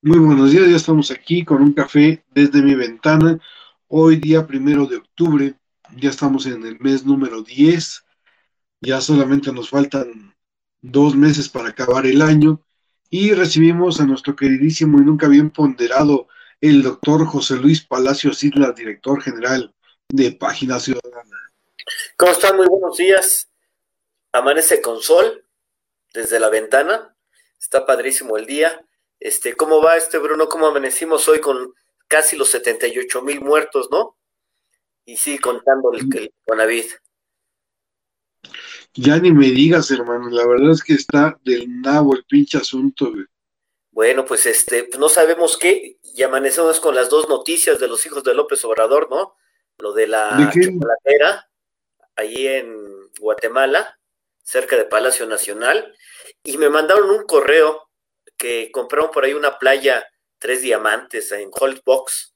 Muy buenos días, ya estamos aquí con un café desde mi ventana. Hoy día primero de octubre, ya estamos en el mes número 10, ya solamente nos faltan dos meses para acabar el año y recibimos a nuestro queridísimo y nunca bien ponderado, el doctor José Luis Palacios Islas, director general de Página Ciudadana. ¿Cómo están? Muy buenos días. Amanece con sol desde la ventana. Está padrísimo el día. Este, ¿cómo va este Bruno? ¿Cómo amanecimos hoy con casi los 78 mil muertos, no? Y sí, contando el, el Conavid. Ya ni me digas, hermano, la verdad es que está del nabo el pinche asunto, güey. Bueno, pues este, no sabemos qué, y amanecemos con las dos noticias de los hijos de López Obrador, ¿no? Lo de la ¿De chocolatera, ahí en Guatemala, cerca de Palacio Nacional, y me mandaron un correo que compraron por ahí una playa, tres diamantes en Holtbox,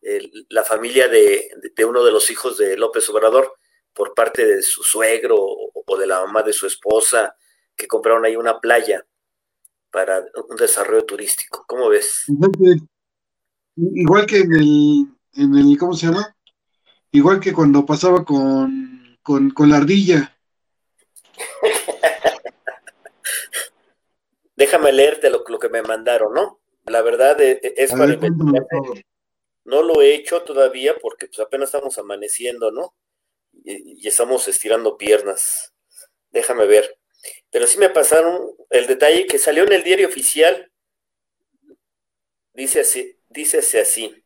el, la familia de, de, uno de los hijos de López Obrador, por parte de su suegro o, o de la mamá de su esposa, que compraron ahí una playa para un desarrollo turístico. ¿Cómo ves? Igual que, igual que en el, en el, ¿cómo se llama? Igual que cuando pasaba con, con, con la ardilla. Déjame leerte lo, lo, que me mandaron, ¿no? La verdad es, es para No lo he hecho todavía porque pues apenas estamos amaneciendo, ¿no? Y, y estamos estirando piernas. Déjame ver. Pero sí me pasaron el detalle que salió en el diario oficial. Dice así, dice así.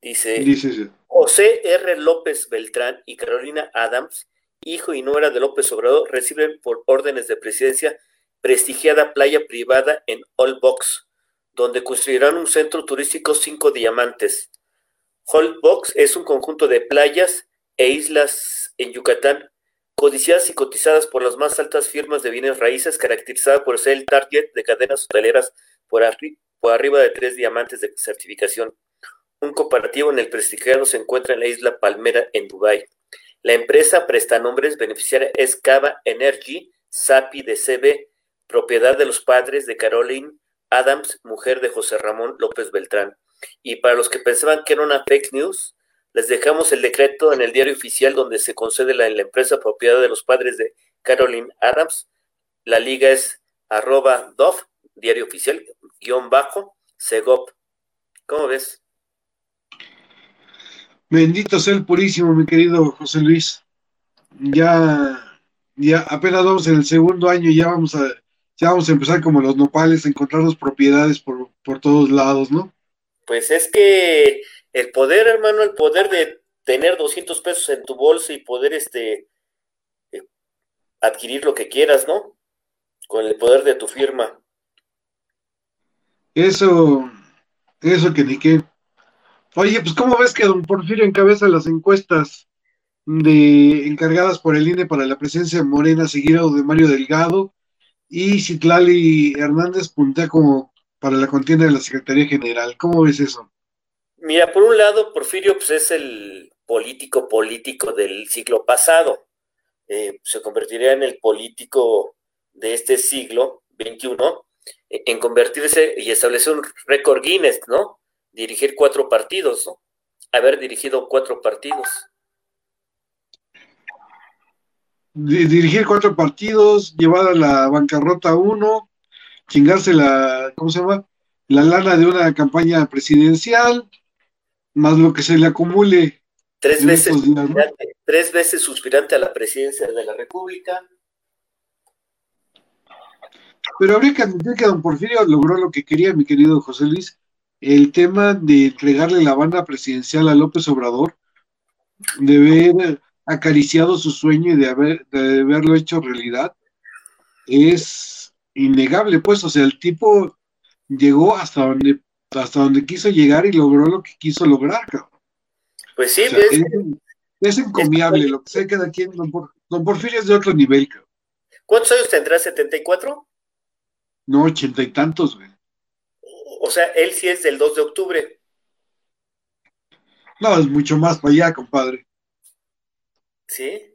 Dice, Dice José R. López Beltrán y Carolina Adams, hijo y nuera de López Obrador, reciben por órdenes de presidencia prestigiada playa privada en Old Box, donde construirán un centro turístico Cinco Diamantes. Old Box es un conjunto de playas e islas en Yucatán codiciadas y cotizadas por las más altas firmas de bienes raíces, caracterizada por ser el target de cadenas hoteleras por arriba de tres diamantes de certificación. Un comparativo en el prestigiado se encuentra en la isla Palmera, en Dubái. La empresa prestanombres beneficiaria es Cava Energy, SAPI de CB, propiedad de los padres de Caroline Adams, mujer de José Ramón López Beltrán. Y para los que pensaban que era una fake news, les dejamos el decreto en el diario oficial donde se concede la, la empresa propiedad de los padres de Caroline Adams. La liga es arroba DOF, diario oficial, guion bajo, Segop. ¿Cómo ves? Bendito sea el purísimo, mi querido José Luis. Ya, ya apenas vamos en el segundo año y ya vamos a, ya vamos a empezar como los nopales, a encontrarnos propiedades por, por todos lados, ¿no? Pues es que el poder, hermano, el poder de tener 200 pesos en tu bolsa y poder este eh, adquirir lo que quieras, ¿no? Con el poder de tu firma. Eso, eso que ni qué. Oye, pues ¿cómo ves que don Porfirio encabeza las encuestas de encargadas por el INE para la presencia de Morena, seguido de Mario Delgado, y Citlali Hernández puntea como para la contienda de la Secretaría General? ¿Cómo ves eso? Mira, por un lado, Porfirio pues, es el político político del siglo pasado. Eh, se convertiría en el político de este siglo XXI en convertirse y establecer un récord Guinness, ¿no? Dirigir cuatro partidos, ¿no? Haber dirigido cuatro partidos. Dirigir cuatro partidos, llevar a la bancarrota uno, chingarse la, ¿cómo se llama? La lana de una campaña presidencial, más lo que se le acumule. Tres veces, días, ¿no? tres veces suspirante a la presidencia de la República. Pero habría que admitir que don Porfirio logró lo que quería, mi querido José Luis, el tema de entregarle la banda presidencial a López Obrador, de haber acariciado su sueño y de, haber, de haberlo hecho realidad, es innegable, pues, o sea, el tipo llegó hasta donde hasta donde quiso llegar y logró lo que quiso lograr, cabrón. Pues sí, o sea, es, es, encomiable es lo que se queda aquí. Don, Por, don, Porfirio es de otro nivel, cabrón. ¿Cuántos años tendrá? ¿74? No, ochenta y tantos, güey. O sea, él sí es del 2 de octubre. No, es mucho más para allá, compadre. ¿Sí?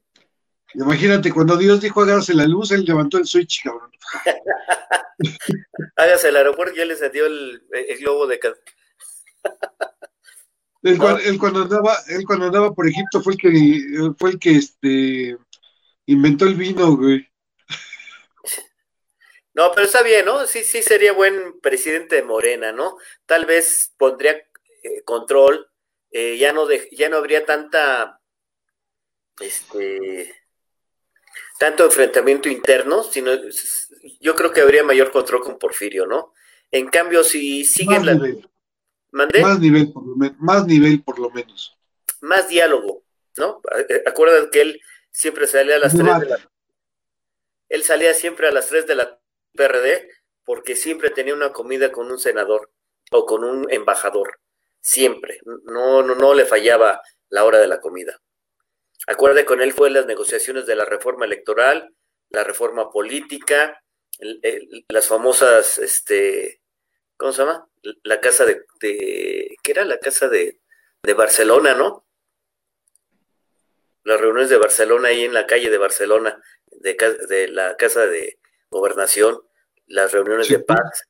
Imagínate, cuando Dios dijo hágase la luz, él levantó el switch, cabrón. hágase el aeropuerto y él les dio el, globo de... él, cuando andaba, él cuando andaba por Egipto fue el que fue el que este inventó el vino, güey. No, pero está bien, ¿no? Sí, sí sería buen presidente de Morena, ¿no? Tal vez pondría eh, control, eh, ya no de, ya no habría tanta este tanto enfrentamiento interno, sino yo creo que habría mayor control con Porfirio, ¿no? En cambio, si siguen más Nivel. Más nivel, por lo menos. Más nivel, por lo menos. Más diálogo, ¿no? Acuérdate que él siempre salía a las 3 de la... Él salía siempre a las 3 de la PRD porque siempre tenía una comida con un senador o con un embajador. Siempre. No, no, no le fallaba la hora de la comida. Acuerde con él fue las negociaciones de la reforma electoral, la reforma política, las famosas, este, ¿cómo se llama? La casa de, ¿qué era? La casa de, de Barcelona, ¿no? Las reuniones de Barcelona ahí en la calle de Barcelona, de, de la casa de gobernación, las reuniones de paz,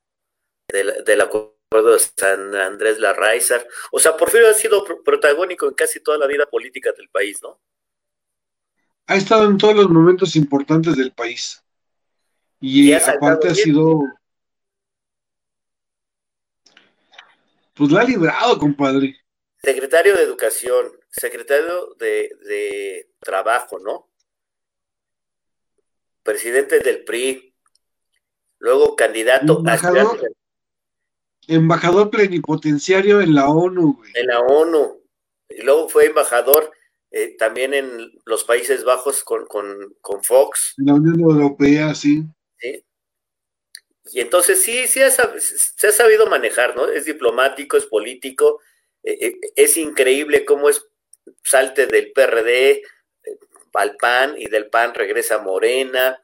del acuerdo de San Andrés Larraizar. O sea, Porfirio ha sido protagónico en casi toda la vida política del país, ¿no? Ha estado en todos los momentos importantes del país. Y, aparte ha sido... Pues la ha librado, compadre. Secretario de Educación, secretario de, de Trabajo, ¿no? Presidente del PRI, luego candidato embajador, embajador plenipotenciario en la ONU. En la ONU. Y luego fue embajador eh, también en los Países Bajos con, con, Fox. En la Unión Europea, sí. sí. Y entonces sí, sí se ha sabido manejar, ¿no? Es diplomático, es político, eh, eh, es increíble cómo es salte del PRD al PAN y del PAN regresa a Morena,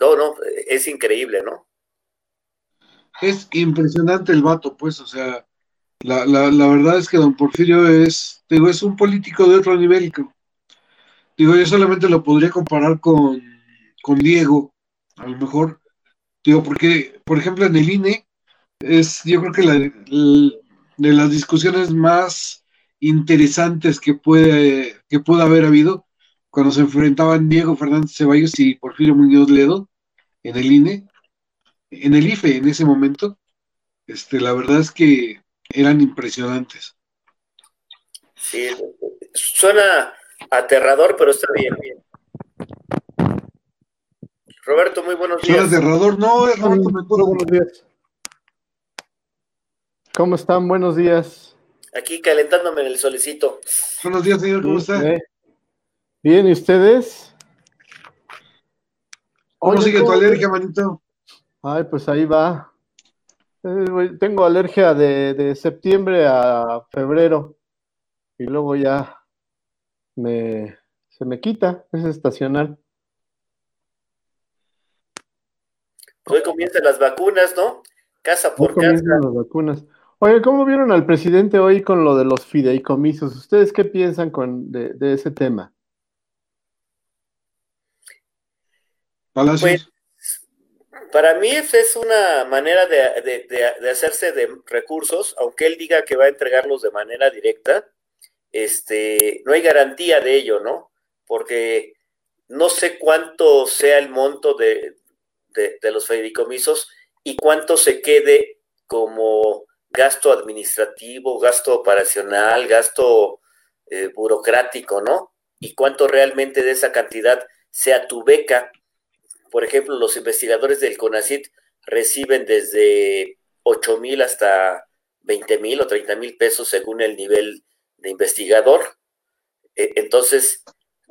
no, no, es increíble, ¿no? Es impresionante el vato, pues, o sea, la, verdad es que don Porfirio es, digo, es un político de otro nivel. Digo, yo solamente lo podría comparar con, con Diego, a lo mejor. Digo, porque, por ejemplo, en el INE, es yo creo que la, de las discusiones más interesantes que puede, que pueda haber habido cuando se enfrentaban Diego Fernández Ceballos y Porfirio Muñoz Ledo, en el INE, en el IFE en ese momento, este, la verdad es que eran impresionantes. Sí, suena aterrador, pero está bien, bien. Roberto, muy buenos días. Suena aterrador, no, es Roberto Buenos días. ¿Cómo están? Buenos días. Aquí calentándome en el solecito. Buenos días, señor, ¿cómo está? Bien, ¿y ustedes? ¿Cómo sigue tu alergia, manito? Ay, pues ahí va. Eh, tengo alergia de, septiembre a febrero y luego ya me, se me quita, es estacional. Hoy comienzan las vacunas, ¿no? Casa por casa. las vacunas. Oye, ¿cómo vieron al presidente hoy con lo de los fideicomisos? ¿Ustedes qué piensan con, de ese tema? Pues, para mí es una manera de, hacerse de recursos, aunque él diga que va a entregarlos de manera directa, este, no hay garantía de ello, ¿no? Porque no sé cuánto sea el monto de, los fideicomisos y cuánto se quede como gasto administrativo, gasto operacional, gasto eh, burocrático, ¿no? Y cuánto realmente de esa cantidad sea tu beca por ejemplo, los investigadores del CONACIT reciben desde 8 mil hasta 20 mil o 30 mil pesos según el nivel de investigador. E, entonces,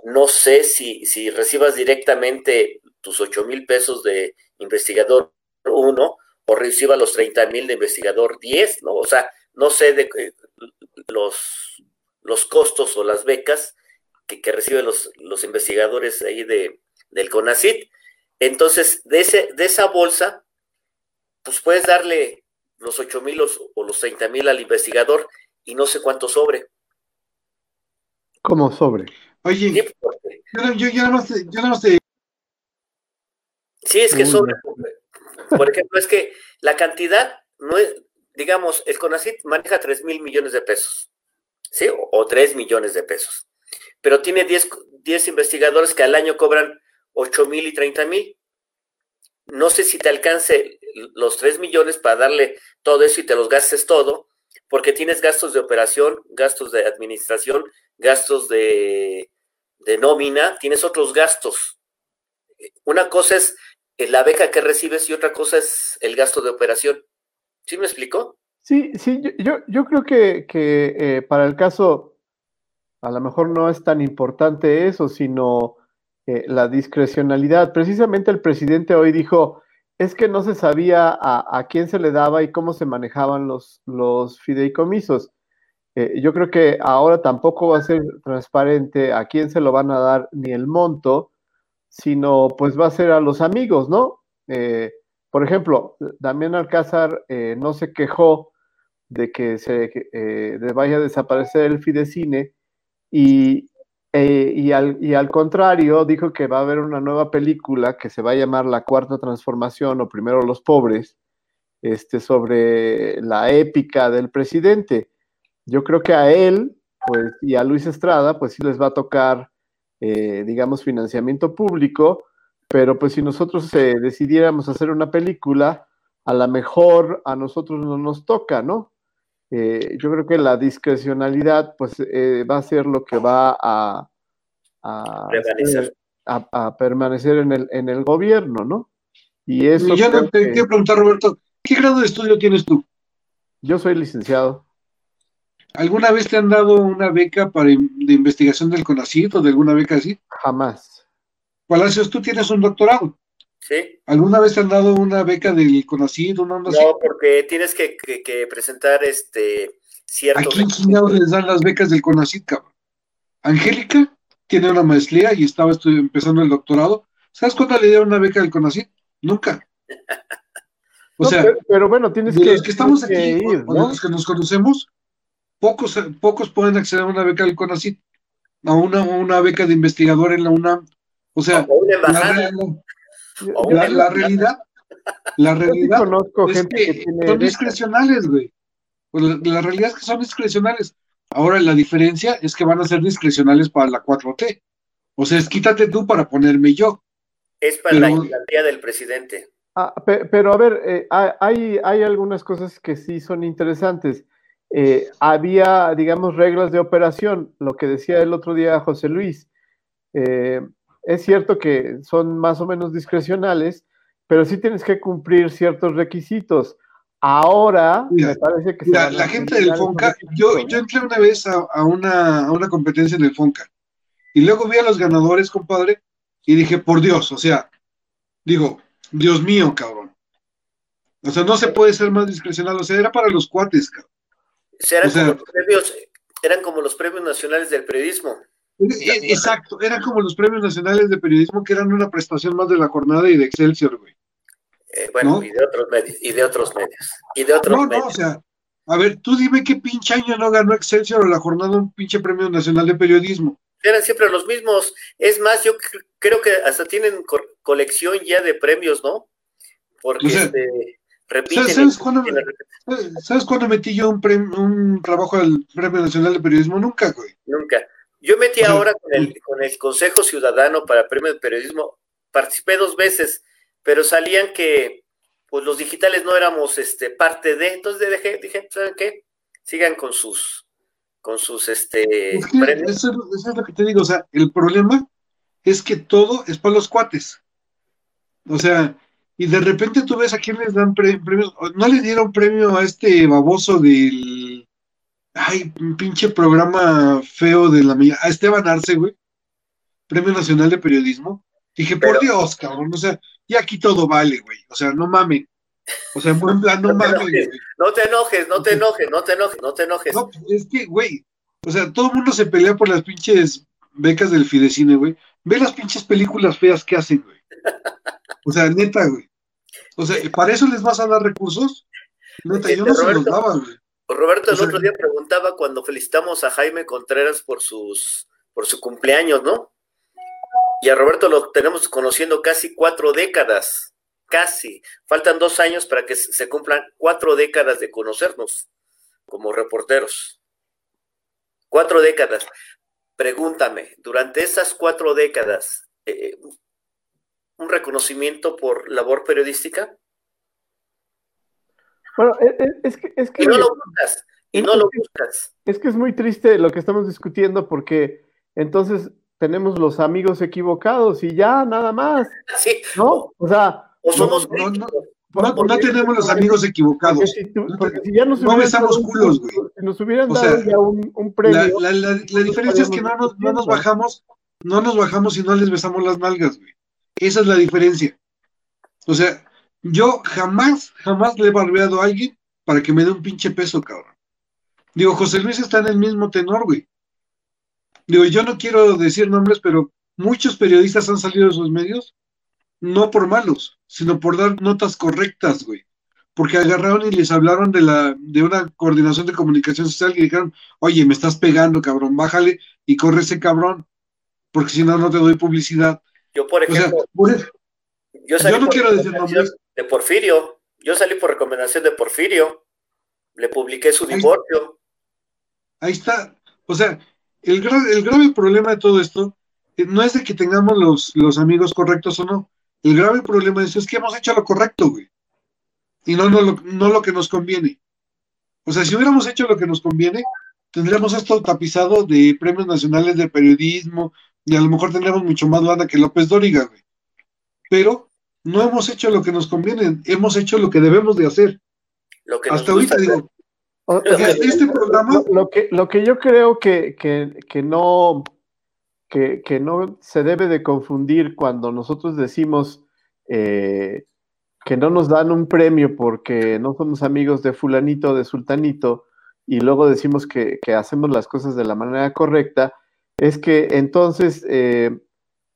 no sé si, si recibas directamente tus 8 mil pesos de investigador 1 o reciba los 30 mil de investigador 10, ¿no? O sea, no sé de eh, los, los costos o las becas que, que reciben los, los investigadores ahí de, del CONACIT. Entonces, de, ese, de esa bolsa, pues puedes darle los 8 mil o los 30 mil al investigador y no sé cuánto sobre. ¿Cómo sobre? Oye, yo, yo, yo, nada más, yo más te... Sí, es que sobre, por ejemplo, es que la cantidad no es, digamos, el CONACIT maneja 3 mil millones de pesos, ¿sí? O, o 3 millones de pesos, pero tiene 10, 10 investigadores que al año cobran 8 mil y 30 mil. No sé si te alcance los 3 millones para darle todo eso y te los gastes todo, porque tienes gastos de operación, gastos de administración, gastos de, de nómina, tienes otros gastos. Una cosa es la beca que recibes y otra cosa es el gasto de operación. ¿Sí me explicó? Sí, sí, yo, yo creo que, que eh, para el caso, a lo mejor no es tan importante eso, sino eh, la discrecionalidad. Precisamente el presidente hoy dijo, es que no se sabía a, quién se le daba y cómo se manejaban los, los fideicomisos. Eh, yo creo que ahora tampoco va a ser transparente a quién se lo van a dar ni el monto, sino pues va a ser a los amigos, ¿no? Eh, por ejemplo, Damián Alcázar eh, no se quejó de que se vaya a desaparecer el Fidecine y, y, al, y al contrario dijo que va a haber una nueva película que se va a llamar La Cuarta Transformación o Primero los Pobres, este, sobre la épica del presidente. Yo creo que a él, pues, y a Luis Estrada, pues sí les va a tocar eh, digamos, financiamiento público, pero pues si nosotros eh, decidiéramos hacer una película, a lo mejor a nosotros no nos toca, ¿no? Eh, yo creo que la discrecionalidad pues va a ser lo que va a, a, Permanecer. a- a permanecer en el, en el gobierno, ¿no? Y eso Yo creo te que- quiero preguntar, Roberto, ¿qué grado de estudio tienes tú? yo soy licenciado. ¿Alguna vez te han dado una beca para de investigación del CONACYT o de alguna beca así? Jamás. Palacios, tú tienes un doctorado. ¿Sí? ¿Alguna vez te han dado una beca del así? No, porque tienes que, que- que presentar este ¿A ciertos quién les dan las becas del CONACYT, cabrón? Angélica tiene una maestría y estaba empezando el doctorado. ¿Sabes cuándo le dieron una beca del CONACYT? Nunca. O No, sea, pero, pero bueno, tienes de que, los que estamos aquí, tienes que ir, o de ¿no? los que nos conocemos, pocos, pocos pueden acceder a una beca del CONACYT, a una, a una beca de investigador en la UNAM. O sea, o una la, embajada. re- o la- realidad, la Yo sí realidad conozco es gente que, que tiene son discrecionales, güey. Pues la, la realidad es que son discrecionales. Ahora la diferencia es que van a ser discrecionales para la 4T. O sea, es quítate tú para ponerme yo. Es para la garantía del presidente. Ah, pe- pero a ver, eh, ha- hay, hay algunas cosas que sí son interesantes. Eh, había, digamos, reglas de operación, lo que decía el otro día José Luis. Eh, es cierto que son más o menos discrecionales, pero sí tienes que cumplir ciertos requisitos. Ahora, Mira, me parece que La, gente del FONCA, yo, entré una vez a, a una, a una competencia en el FONCA y luego vi a los ganadores, compadre, y dije, por Dios, o sea, digo, Dios mío, cabrón. O sea, no se puede ser más discrecional, o sea, era para los cuates, cabrón. O sea, eran, O sea- como los premios, eran como los premios nacionales del periodismo. Exacto, eran como los premios nacionales de periodismo que eran una prestación más de la jornada y de Excelsior, güey. Eh, bueno, ¿No? y de otros medios, y de otros medios, y de otros No, medios. no, o sea, a ver, tú dime qué pinche año no ganó Excelsior o la jornada un pinche premio nacional de periodismo. Eran siempre los mismos. Es más, yo cr- creo que hasta tienen co- colección ya de premios, ¿no? Porque O sea, este, repiten. ¿sabes- cuándo repiten y repiten. ¿Sabes- ¿Sabes cuándo metí yo un, premio, un trabajo al Premio Nacional de Periodismo? Nunca, güey. Nunca. Yo metí ahora con el, con el Consejo Ciudadano para Premio de Periodismo, participé dos veces, pero salían que pues los digitales no éramos este parte de, entonces dejé, dije, ¿saben qué? Sigan con sus con sus este Es que premios. eso, eso es lo que te digo, o sea, el problema es que todo es para los cuates. O sea, y de repente tú ves a quién les dan pre- premios. No le dieron premio a este baboso del. Ay, un pinche programa feo de la mía. A Esteban Arce, güey. Premio Nacional de Periodismo. Dije, por Dios, cabrón. O sea, y aquí todo vale, güey. O sea, no mamen. O sea, en buen plan, no No mamen, enojes. güey. No te enojes, no te enojes, no te enojes, no te enojes. No, pues, es que, güey, o sea, todo el mundo se pelea por las pinches becas del Fidecine, güey. Ve las pinches películas feas que hacen, güey. O sea, neta, güey. O sea, ¿para eso les vas a dar recursos? Neta, yo no se los daba, güey. Roberto el sea- otro día preguntaba cuando felicitamos a Jaime Contreras por sus por su cumpleaños, ¿no? Y a Roberto lo tenemos conociendo casi cuatro décadas, casi. Faltan dos años para que se cumplan cuatro décadas de conocernos como reporteros. Cuatro décadas. Pregúntame, durante esas cuatro décadas, eh, ¿un reconocimiento por labor periodística? Bueno, e, e, es, que, es que... Y no lo buscas, y no lo buscas. Es que es muy triste lo que estamos discutiendo porque entonces tenemos los amigos equivocados y ya, nada más. Sí. ¿No? O sea... O somos... No, no, no, tenemos los amigos equivocados. Porque si, ya nos no besamos culos, güey. Si nos hubieran dado ya un, un premio. La, la, la, diferencia es que no nos, no nos bajamos, no nos bajamos y no les besamos las nalgas, güey. Esa es la diferencia. O sea, yo jamás, jamás le he barbeado a alguien para que me dé un pinche peso, cabrón. Digo, José Luis está en el mismo tenor, güey. Digo, yo no quiero decir nombres, pero muchos periodistas han salido de sus medios, no por malos, sino por dar notas correctas, güey. Porque agarraron y les hablaron de la, de una coordinación de comunicación social y dijeron, oye, me estás pegando, cabrón, bájale y corre ese cabrón, porque si no, no te doy publicidad. Yo, por ejemplo, yo, no quiero decir nombres. De Porfirio, yo salí por recomendación de Porfirio, le publiqué su divorcio. Ahí está, o sea, el, el grave problema de todo esto eh, no es de que tengamos los, los amigos correctos o no, el grave problema es, es que hemos hecho lo correcto, güey, y no, no, no lo que nos conviene. O sea, si hubiéramos hecho lo que nos conviene, tendríamos esto tapizado de premios nacionales de periodismo, y a lo mejor tendríamos mucho más lana que López Dóriga, güey. Pero no hemos hecho lo que nos conviene, hemos hecho lo que debemos de hacer. Lo que Hasta ahorita digo, este programa... Lo que, lo que yo creo que, que, que no... Que, que, no se debe de confundir cuando nosotros decimos eh, que no nos dan un premio porque no somos amigos de fulanito o de sultanito y luego decimos que, que, hacemos las cosas de la manera correcta, es que entonces, eh,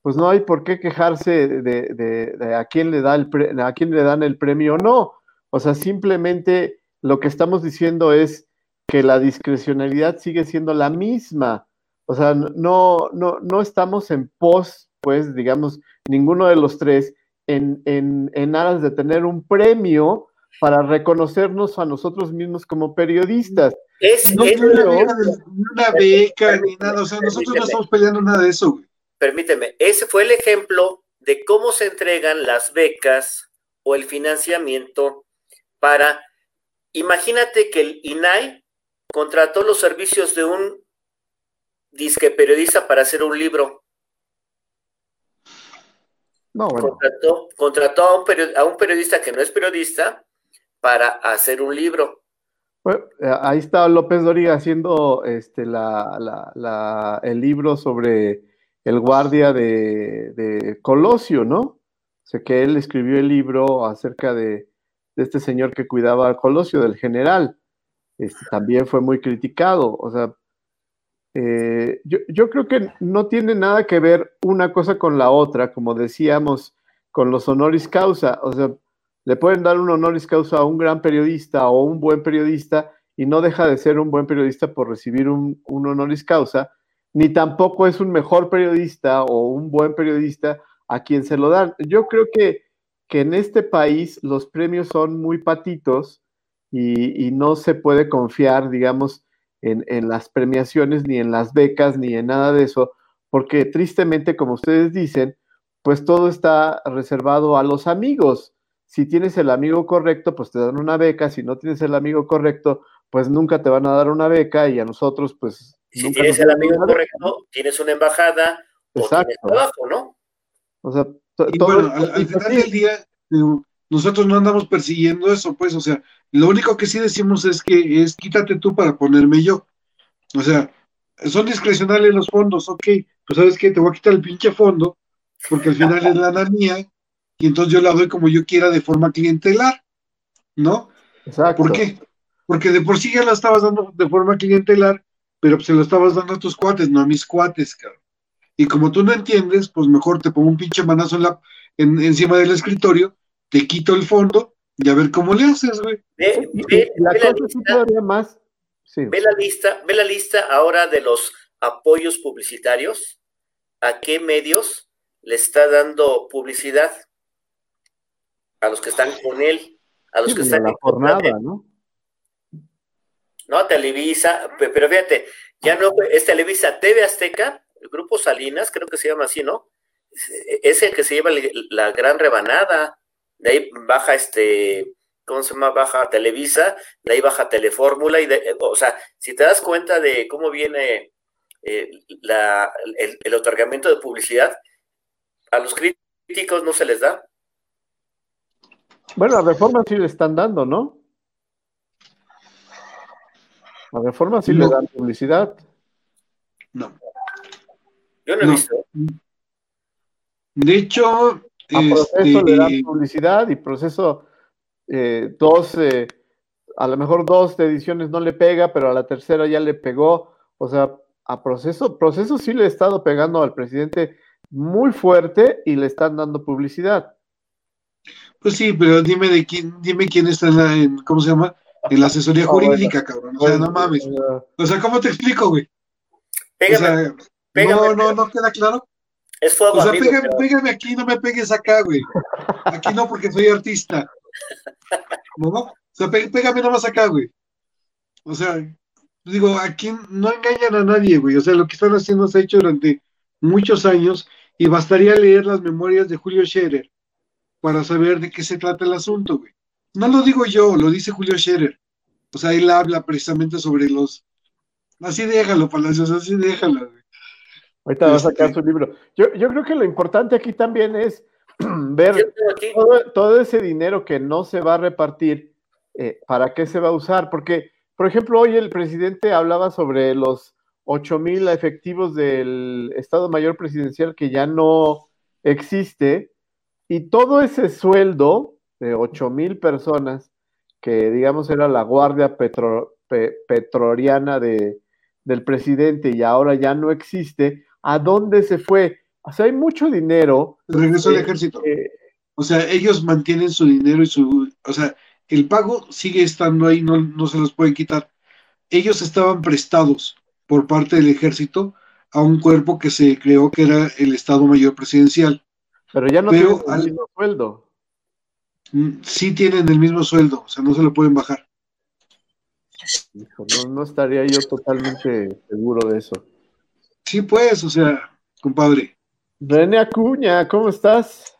pues no hay por qué quejarse de, a, quién le da el a quién le dan el premio o no. O sea, simplemente lo que estamos diciendo es que la discrecionalidad sigue siendo la misma. O sea, no, no, no estamos en pos, pues, digamos, ninguno de los tres, en, en, en aras de tener un premio para reconocernos a nosotros mismos como periodistas. Es, no es una beca ni nada, o sea, nosotros no estamos peleando nada de eso. Permíteme, ese fue el ejemplo de cómo se entregan las becas o el financiamiento para, imagínate que el INAI contrató los servicios de un disque periodista para hacer un libro. No, bueno. Contrató, a, un a un periodista que no es periodista para hacer un libro eh, ahí está López Dóriga haciendo este, la, el libro sobre el guardia de, Colosio, ¿no? sé que él escribió el libro acerca de, este señor que cuidaba a Colosio, del general. Este, también fue muy criticado. O sea, eh, yo, yo, creo que no tiene nada que ver una cosa con la otra, como decíamos, con los honoris causa. O sea, le pueden dar un honoris causa a un gran periodista o un buen periodista y no deja de ser un buen periodista por recibir un, honoris causa, ni tampoco es un mejor periodista o un buen periodista a quien se lo dan. Yo creo que, que en este país los premios son muy patitos y, no se puede confiar, digamos, en, en, las premiaciones, ni en las becas, ni en nada de eso, porque tristemente, como ustedes dicen, pues todo está reservado a los amigos si tienes el amigo correcto, pues te dan una beca, si no tienes el amigo correcto, pues nunca te van a dar una beca y a nosotros, pues... Si tienes el amigo correcto, tienes una embajada Exacto. o trabajo, ¿no? O sea, bueno, al, final del día, nosotros no andamos persiguiendo eso, pues, o sea, lo único que sí decimos es que es quítate tú para ponerme yo. O sea, son discrecionales los fondos, ok, pues sabes qué, te voy a quitar el pinche fondo, porque al final es la mía, y entonces yo la doy como yo quiera de forma clientelar, ¿no? Exacto. ¿Por qué? Porque de por sí ya la estabas dando de forma clientelar, pero pues se lo estabas dando a tus cuates, no a mis cuates, cabrón. Y como tú no entiendes, pues mejor te pongo un pinche manazo en la, en, encima del escritorio, te quito el fondo y a ver cómo le haces, güey. Ve, la, lista, más. Ve la lista, ve la lista ahora de los apoyos publicitarios, a qué medios le está dando publicidad a los que están con él, a los que pues, están en la jornada, ¿no? No, Televisa, pero fíjate, ya no es Televisa, TV Azteca, el grupo Salinas, creo que se llama así, ¿no? Es el que se lleva la gran rebanada, de ahí baja este, ¿cómo se llama? Baja Televisa, de ahí baja Telefórmula, y de, o sea, si te das cuenta de cómo viene eh, la, el, el otorgamiento de publicidad, a los críticos no se les da. Bueno, a Reforma sí le están dando, ¿no? A Reforma sí le dan publicidad. No. Yo no, he visto. De hecho, a proceso le dan publicidad y proceso eh, dos, eh, a lo mejor dos ediciones no le pega, pero a la tercera ya le pegó. O sea, a proceso, proceso sí le ha estado pegando al presidente muy fuerte y le están dando publicidad. Pues sí, pero dime de quién, dime quién está en, la, en ¿cómo se llama? En la asesoría jurídica, cabrón. O sea, no mames. O sea, ¿cómo te explico, güey? Pégame, o sea, pégame, no, no, no queda claro. Es fuego O sea, amigo, pégame, pero- pégame aquí, no me pegues acá, güey. Aquí no, porque soy artista. ¿No? O sea, pé- pégame nomás acá, güey. O sea, digo, aquí no engañan a nadie, güey. O sea, lo que están haciendo se ha hecho durante muchos años y bastaría leer las memorias de Julio Scherer para saber de qué se trata el asunto, güey. No lo digo yo, lo dice Julio Scherer. O sea, él habla precisamente sobre los... Así déjalo, Palacios, así déjalo. Ahorita va a sacar Este- su libro. Yo, yo creo que lo importante aquí también es ver todo ese dinero que no se va a repartir, eh, ¿para qué se va a usar? Porque, por ejemplo, hoy el presidente hablaba sobre los 8 mil efectivos del Estado Mayor Presidencial que ya no existe, y todo ese sueldo de 8 mil personas, que digamos era la guardia petro- pe- de, del presidente y ahora ya no existe, ¿a dónde se fue? O sea, hay mucho dinero. Regresó al eh, ejército. eh, O sea, ellos mantienen su dinero y su, o sea, el pago sigue estando ahí, no, no se los pueden quitar. Ellos estaban prestados por parte del ejército a un cuerpo que se creó que era el Estado Mayor Presidencial. Pero ya no al- mismo sueldo. Mm, Sí tienen el mismo sueldo, o sea, no se lo pueden bajar. Hijo, no, no estaría yo totalmente seguro de eso. Sí, pues, o sea, compadre. René Acuña, ¿cómo estás?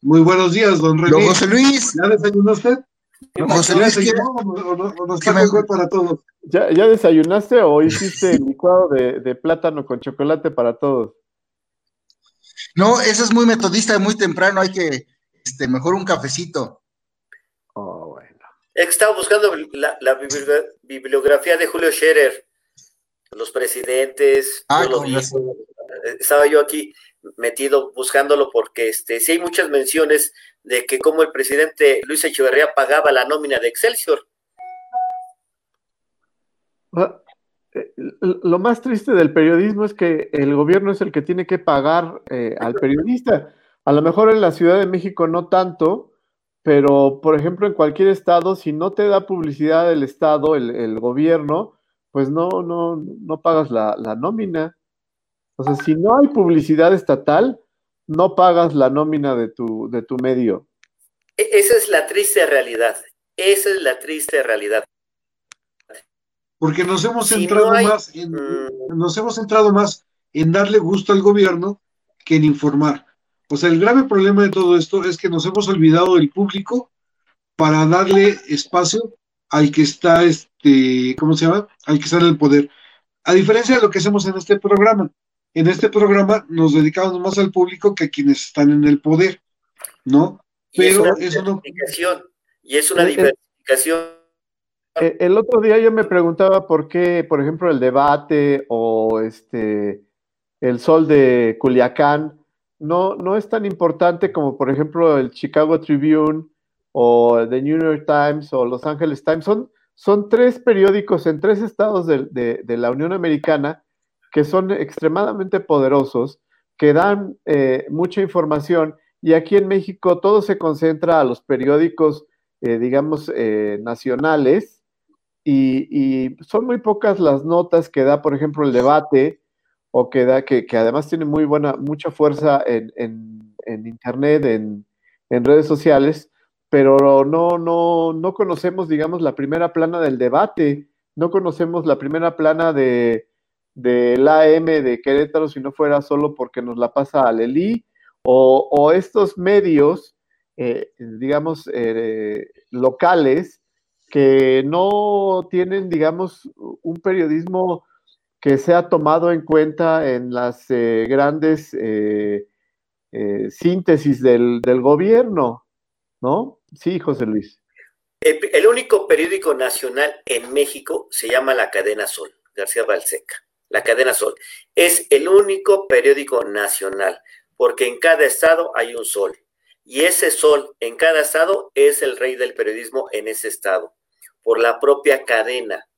Muy buenos días, don Don René. José Luis, ¿Ya desayunó usted? don José ¿Ya Luis, ¿qué- desayunó o o no- o nos me- para todos? ¿Ya, ya desayunaste o hiciste el licuado de, de plátano con chocolate para todos? no, eso es muy metodista, muy temprano, hay que, este, mejor un cafecito. Oh, bueno. Es que estaba buscando la, la bibli- bibliografía de Julio Scherer, los presidentes. Ah, yo lo con vi. razón. Estaba yo aquí metido buscándolo porque este, sí hay muchas menciones de que como el presidente Luis Echeverría pagaba la nómina de Excelsior. Ah, eh, Lo más triste del periodismo es que el gobierno es el que tiene que pagar eh, al periodista. A lo mejor en la Ciudad de México no tanto, pero por ejemplo en cualquier estado, si no te da publicidad el estado, el, el gobierno, pues no, no, no pagas la, la nómina. O sea, si no hay publicidad estatal, no pagas la nómina de tu, de tu medio. E- esa es la triste realidad. Esa es la triste realidad. Porque nos hemos Si centrado no hay- más en, Mm, nos hemos centrado más en darle gusto al gobierno que en informar. O sea, el grave problema de todo esto es que nos hemos olvidado del público para darle espacio al que está, este, ¿cómo se llama? Al que está en el poder. A diferencia de lo que hacemos en este programa. En este programa nos dedicamos más al público que a quienes están en el poder, ¿no? y es Pero una eso no- diversificación. Y es una Eh, eh. diversificación. Eh, El otro día yo me preguntaba por qué, por ejemplo, el debate o este el sol de Culiacán no, no es tan importante como, por ejemplo, el Chicago Tribune o The New York Times o Los Angeles Times. Son, son tres periódicos en tres estados de, de- la Unión Americana que son extremadamente poderosos, que dan eh, mucha información y aquí en México todo se concentra a los periódicos, eh, digamos, eh, nacionales y, son muy pocas las notas que da, por ejemplo, el debate, o que que, además tiene muy buena, mucha fuerza en, internet, en, redes sociales, pero no, no, no conocemos, digamos, la primera plana del debate, no conocemos la primera plana de del AM de Querétaro si no fuera solo porque nos la pasa a Lelí, o, o estos medios, eh, digamos, eh, locales, que no tienen, digamos, un periodismo que sea tomado en cuenta en las eh, grandes eh, eh, síntesis del, gobierno, ¿no? Sí, José Luis. El, único periódico nacional en México se llama La Cadena Sol, García Balseca. La Cadena Sol. Es el único periódico nacional, porque en cada estado hay un sol. Y ese sol en cada estado es el rey del periodismo en ese estado, por la propia cadena.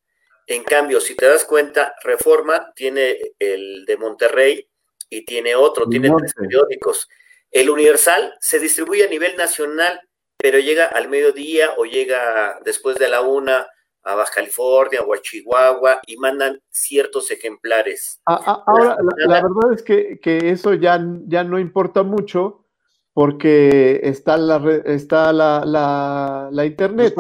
En cambio, si te das cuenta, Reforma tiene el de Monterrey y tiene otro, tiene tres periódicos. El Universal se distribuye a nivel nacional, pero llega al mediodía o llega después de la una a Baja California o a Chihuahua y mandan ciertos ejemplares. ahora, la, verdad es que, eso ya, ya no importa mucho porque está la está la, la, internet.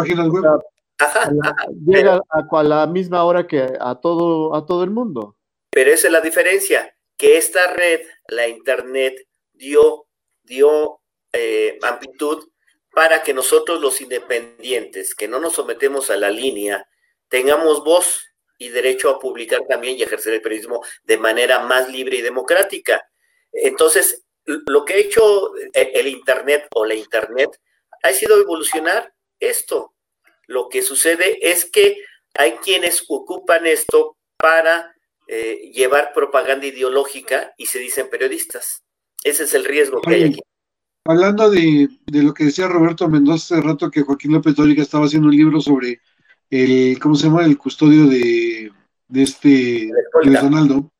llega a, la misma hora que a todo, a todo el mundo. Pero esa es la diferencia, que esta red, la internet, dio, dio eh, amplitud para que nosotros los independientes, que no nos sometemos a la línea, tengamos voz y derecho a publicar también y ejercer el periodismo de manera más libre y democrática. Entonces, lo que ha hecho el Internet o la Internet ha sido evolucionar esto. Lo que sucede es que hay quienes ocupan esto para eh, llevar propaganda ideológica y se dicen periodistas. Ese es el riesgo que hay aquí. Hablando de, lo que decía Roberto Mendoza hace rato, que Joaquín López Dóriga estaba haciendo un libro sobre el, ¿cómo se llama? El custodio de, de este, de Donaldo.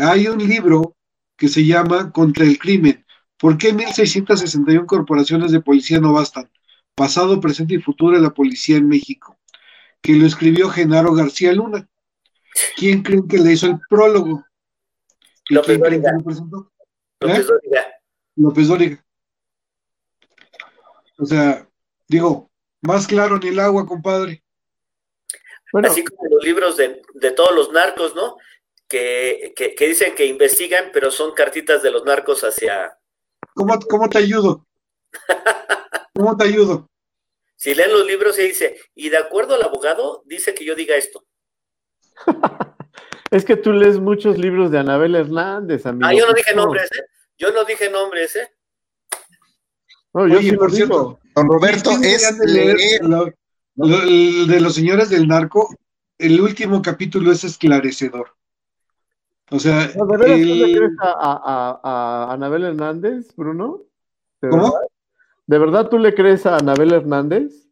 Hay un libro que se llama Contra el Crimen. ¿Por qué 1.661 corporaciones de policía no bastan? Pasado, presente y futuro de la policía en México. Que lo escribió Genaro García Luna. ¿Quién creen que le hizo el prólogo? López Dóriga. López ¿Eh? Dóriga. López Dóriga. O sea, digo, más claro ni el agua, compadre. Así como los libros de, de todos los narcos, ¿no? que, dicen que investigan, pero son cartitas de los narcos hacia... ¿Cómo, cómo te ayudo? ¿Cómo te ayudo? Si leen los libros se dice, y de acuerdo al abogado, dice que yo diga esto. es que tú lees muchos libros de Anabel Hernández, amigo. Ah, yo no dije nombres, ¿eh? Yo no dije nombres, ¿eh? No, yo sí por cierto, don Roberto es de los señores del narco, el último capítulo es esclarecedor. O sea, ¿de verdad tú le crees a, Anabel Hernández, Bruno? ¿Cómo? ¿De verdad tú le crees a Anabel Hernández?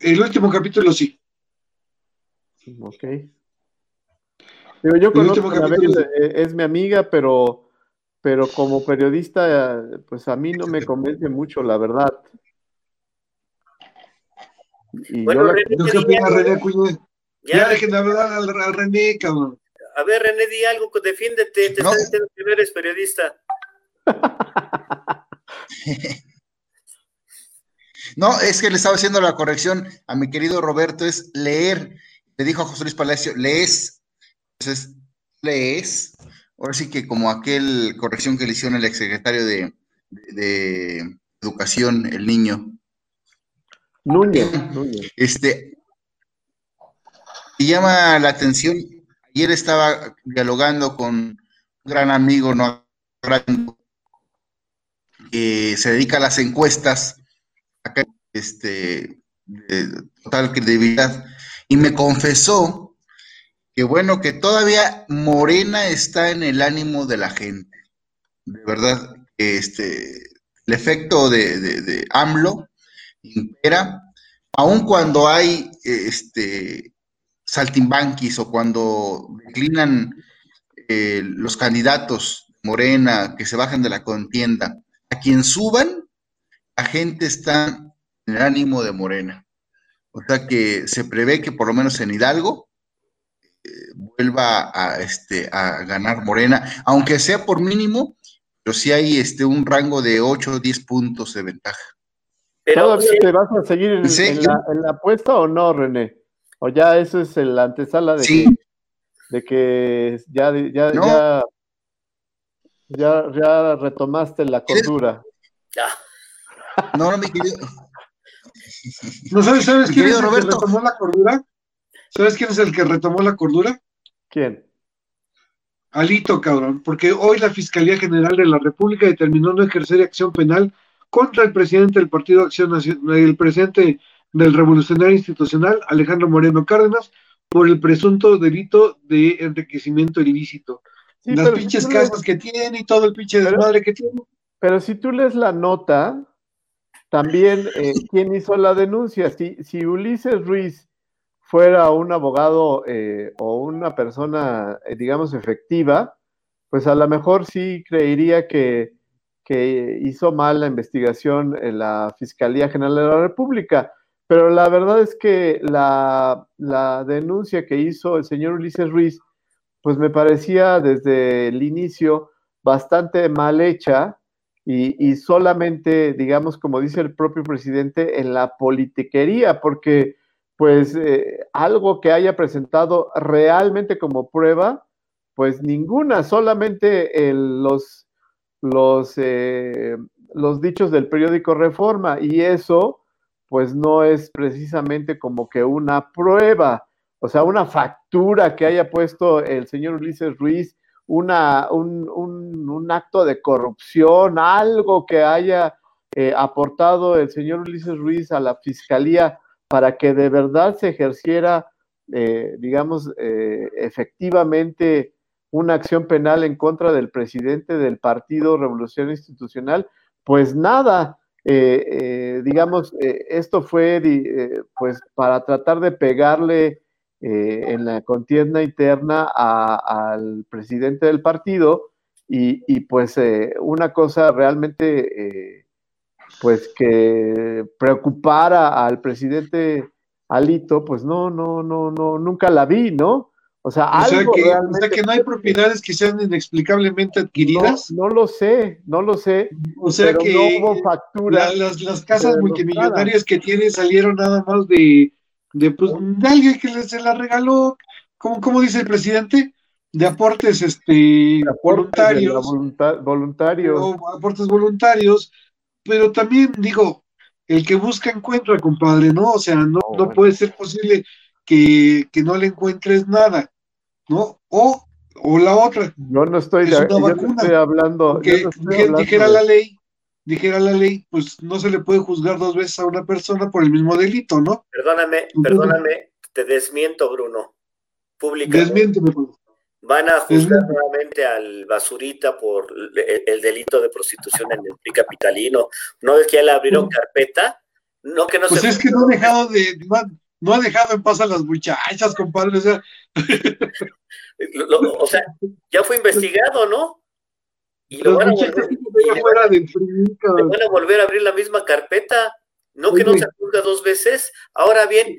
El último capítulo sí. Ok. yo conozco a Anabel, eh, es mi amiga, pero, pero como periodista, pues a mí no me convence mucho, la verdad. Y bueno, yo René Ya, dejen de hablar al, al René, cabrón. A ver, René, di algo, defiéndete, te no. diciendo que eres periodista. No, es que le estaba haciendo la corrección a mi querido Roberto, es leer. Le dijo a José Luis Palacio, lees. Entonces, lees. Ahora sí que como aquel corrección que le hicieron el exsecretario de, de, Educación, el niño. Núñez. Este, y llama la atención Ayer estaba dialogando con un gran amigo, no que se dedica a las encuestas, acá, este, de total credibilidad, y me confesó que bueno, que todavía Morena está en el ánimo de la gente. De verdad, este, el efecto de, de AMLO impera, aun cuando hay este, saltimbanquis o cuando declinan eh, los candidatos Morena que se bajan de la contienda, a quien suban, la gente está en el ánimo de Morena. O sea que se prevé que por lo menos en Hidalgo eh, vuelva a, este, a ganar Morena, aunque sea por mínimo, pero sí hay este, un rango de 8 o 10 puntos de ventaja. Pero, ¿Todavía te vas a seguir en, la, apuesta o no, René? ¿O ya eso es la antesala de, que, de que ya, ya, ya, ya, ya, retomaste la cordura? Ya. No, no, mi querido. ¿No sabes, sabes quién es el que retomó la cordura? ¿Sabes quién es el que retomó la cordura? ¿Quién? Alito, cabrón, porque hoy la Fiscalía General de la República determinó no ejercer acción penal contra el presidente del Partido Acción Nacional, el presidente del Revolucionario Institucional, Alejandro Moreno Cárdenas, por el presunto delito de enriquecimiento ilícito. Las pinches casas que tiene y todo el pinche desmadre que tiene. Pero si tú lees la nota, también, eh, ¿quién hizo la denuncia? Si, si Ulises Ruiz fuera un abogado eh, o una persona, eh, digamos, efectiva, pues a lo mejor sí creería que, que hizo mal la investigación en la Fiscalía General de la República. Pero la verdad es que la, la denuncia que hizo el señor Ulises Ruiz, pues me parecía desde el inicio bastante mal hecha y, solamente, digamos, como dice el propio presidente, en la politiquería, porque pues eh, algo que haya presentado realmente como prueba, pues ninguna, solamente los, los, eh, los dichos del periódico Reforma, y eso pues no es precisamente como que una prueba, o sea, una factura que haya puesto el señor Ulises Ruiz una, un, un, acto de corrupción, algo que haya eh, aportado el señor Ulises Ruiz a la fiscalía para que de verdad se ejerciera, eh, digamos, eh, efectivamente una acción penal en contra del presidente del Partido Revolución Institucional, pues nada, digamos, esto fue pues para tratar de pegarle eh, en la contienda interna al presidente del partido y, pues eh, una cosa realmente eh, pues que preocupara al presidente Alito, pues no, no, no, no, nunca la vi, ¿no? O sea, algo que, o sea que no hay propiedades que sean inexplicablemente adquiridas. No, lo sé, no lo sé. O sea que no hubo factura. las, las, casas multimillonarias que tiene salieron nada más de, de, pues, de alguien que se la regaló, como, como dice el presidente, de aportes este, voluntarios. voluntarios. aportes voluntarios, pero también digo, el que busca encuentra, compadre, ¿no? O sea, no, no puede ser posible que, no le encuentres nada, ¿no? O, o la otra. Yo no estoy, estoy hablando. Que, dijera la ley dijera la ley, pues no se le puede juzgar dos veces a una persona por el mismo delito, ¿no? Perdóname, perdóname, te desmiento, Bruno. Públicamente. Van a juzgar nuevamente al basurita por el, delito de prostitución en el PRI capitalino. ¿No es que ya le abrieron carpeta? No que no pues es que no ha dejado de, no, ha dejado en paz a las muchachas, compadre. O sea, o sea ya fue investigado, ¿no? Y lo van, a volver, a abrir la misma carpeta. No que no se juzga dos veces. Ahora bien,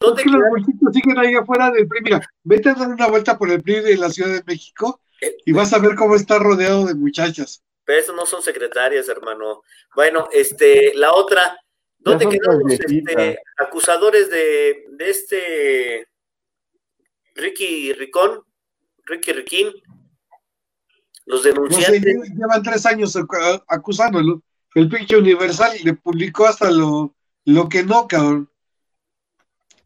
¿dónde los muchachitos siguen ahí afuera del PRI? Mira, vete a dar una vuelta por el PRI de la Ciudad de México eh, y vas a ver cómo está rodeado de muchachas. Pero eso no son secretarias, hermano. Bueno, este, la otra, ¿dónde quedan los este, acusadores de, de este Ricky Ricón? Ricky Riquín, los denunciantes. llevan tres años acusándolo. El pinche Universal le publicó hasta lo, lo que no, cabrón.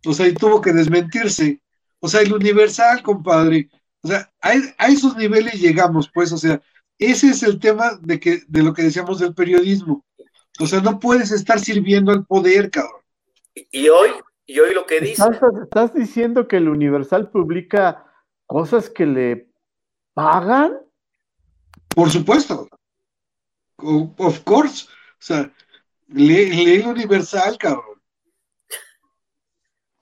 O sea, y tuvo que desmentirse. O sea, el Universal, compadre. O sea, a, esos niveles llegamos, pues, o sea, ese es el tema de, que, de lo que decíamos del periodismo. O sea, no puedes estar sirviendo al poder, cabrón. Y, hoy, y hoy lo que dice. ¿Estás, ¿Estás diciendo que el Universal publica cosas que le pagan? Por supuesto. Of course. O sea, lee, el Universal, cabrón.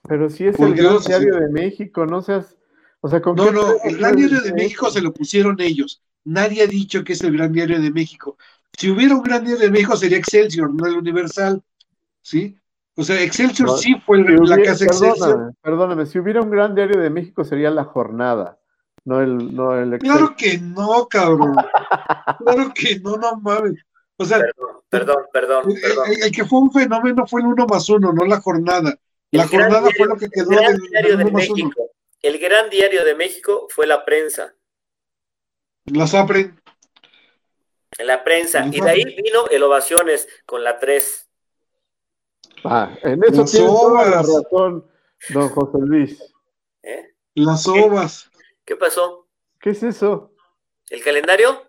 Pero si es el Gran Diario de México, no seas. O sea, ¿con no, no, el Gran Diario de México se lo pusieron ellos. Nadie ha dicho que es el Gran Diario de México. Si hubiera un Gran Diario de México sería Excelsior, no el Universal. ¿Sí? O sea, Excelsior sí fue la casa Excelsior. Perdóname, si hubiera un gran diario de México sería La Jornada, no el, no el Claro que no, cabrón. claro que no, no mames. O sea, perdón, perdón, perdón. El, que fue un fenómeno fue el uno más uno, no la jornada. La jornada fue lo que quedó el gran diario de México. El gran diario de México fue la prensa. La SAPRE. La prensa. Y de ahí vino el Ovaciones con la 3. Ah, en eso tiene toda la razón, don José Luis. ¿Eh? Las ovas. ¿Qué pasó? ¿Qué es eso? ¿El calendario?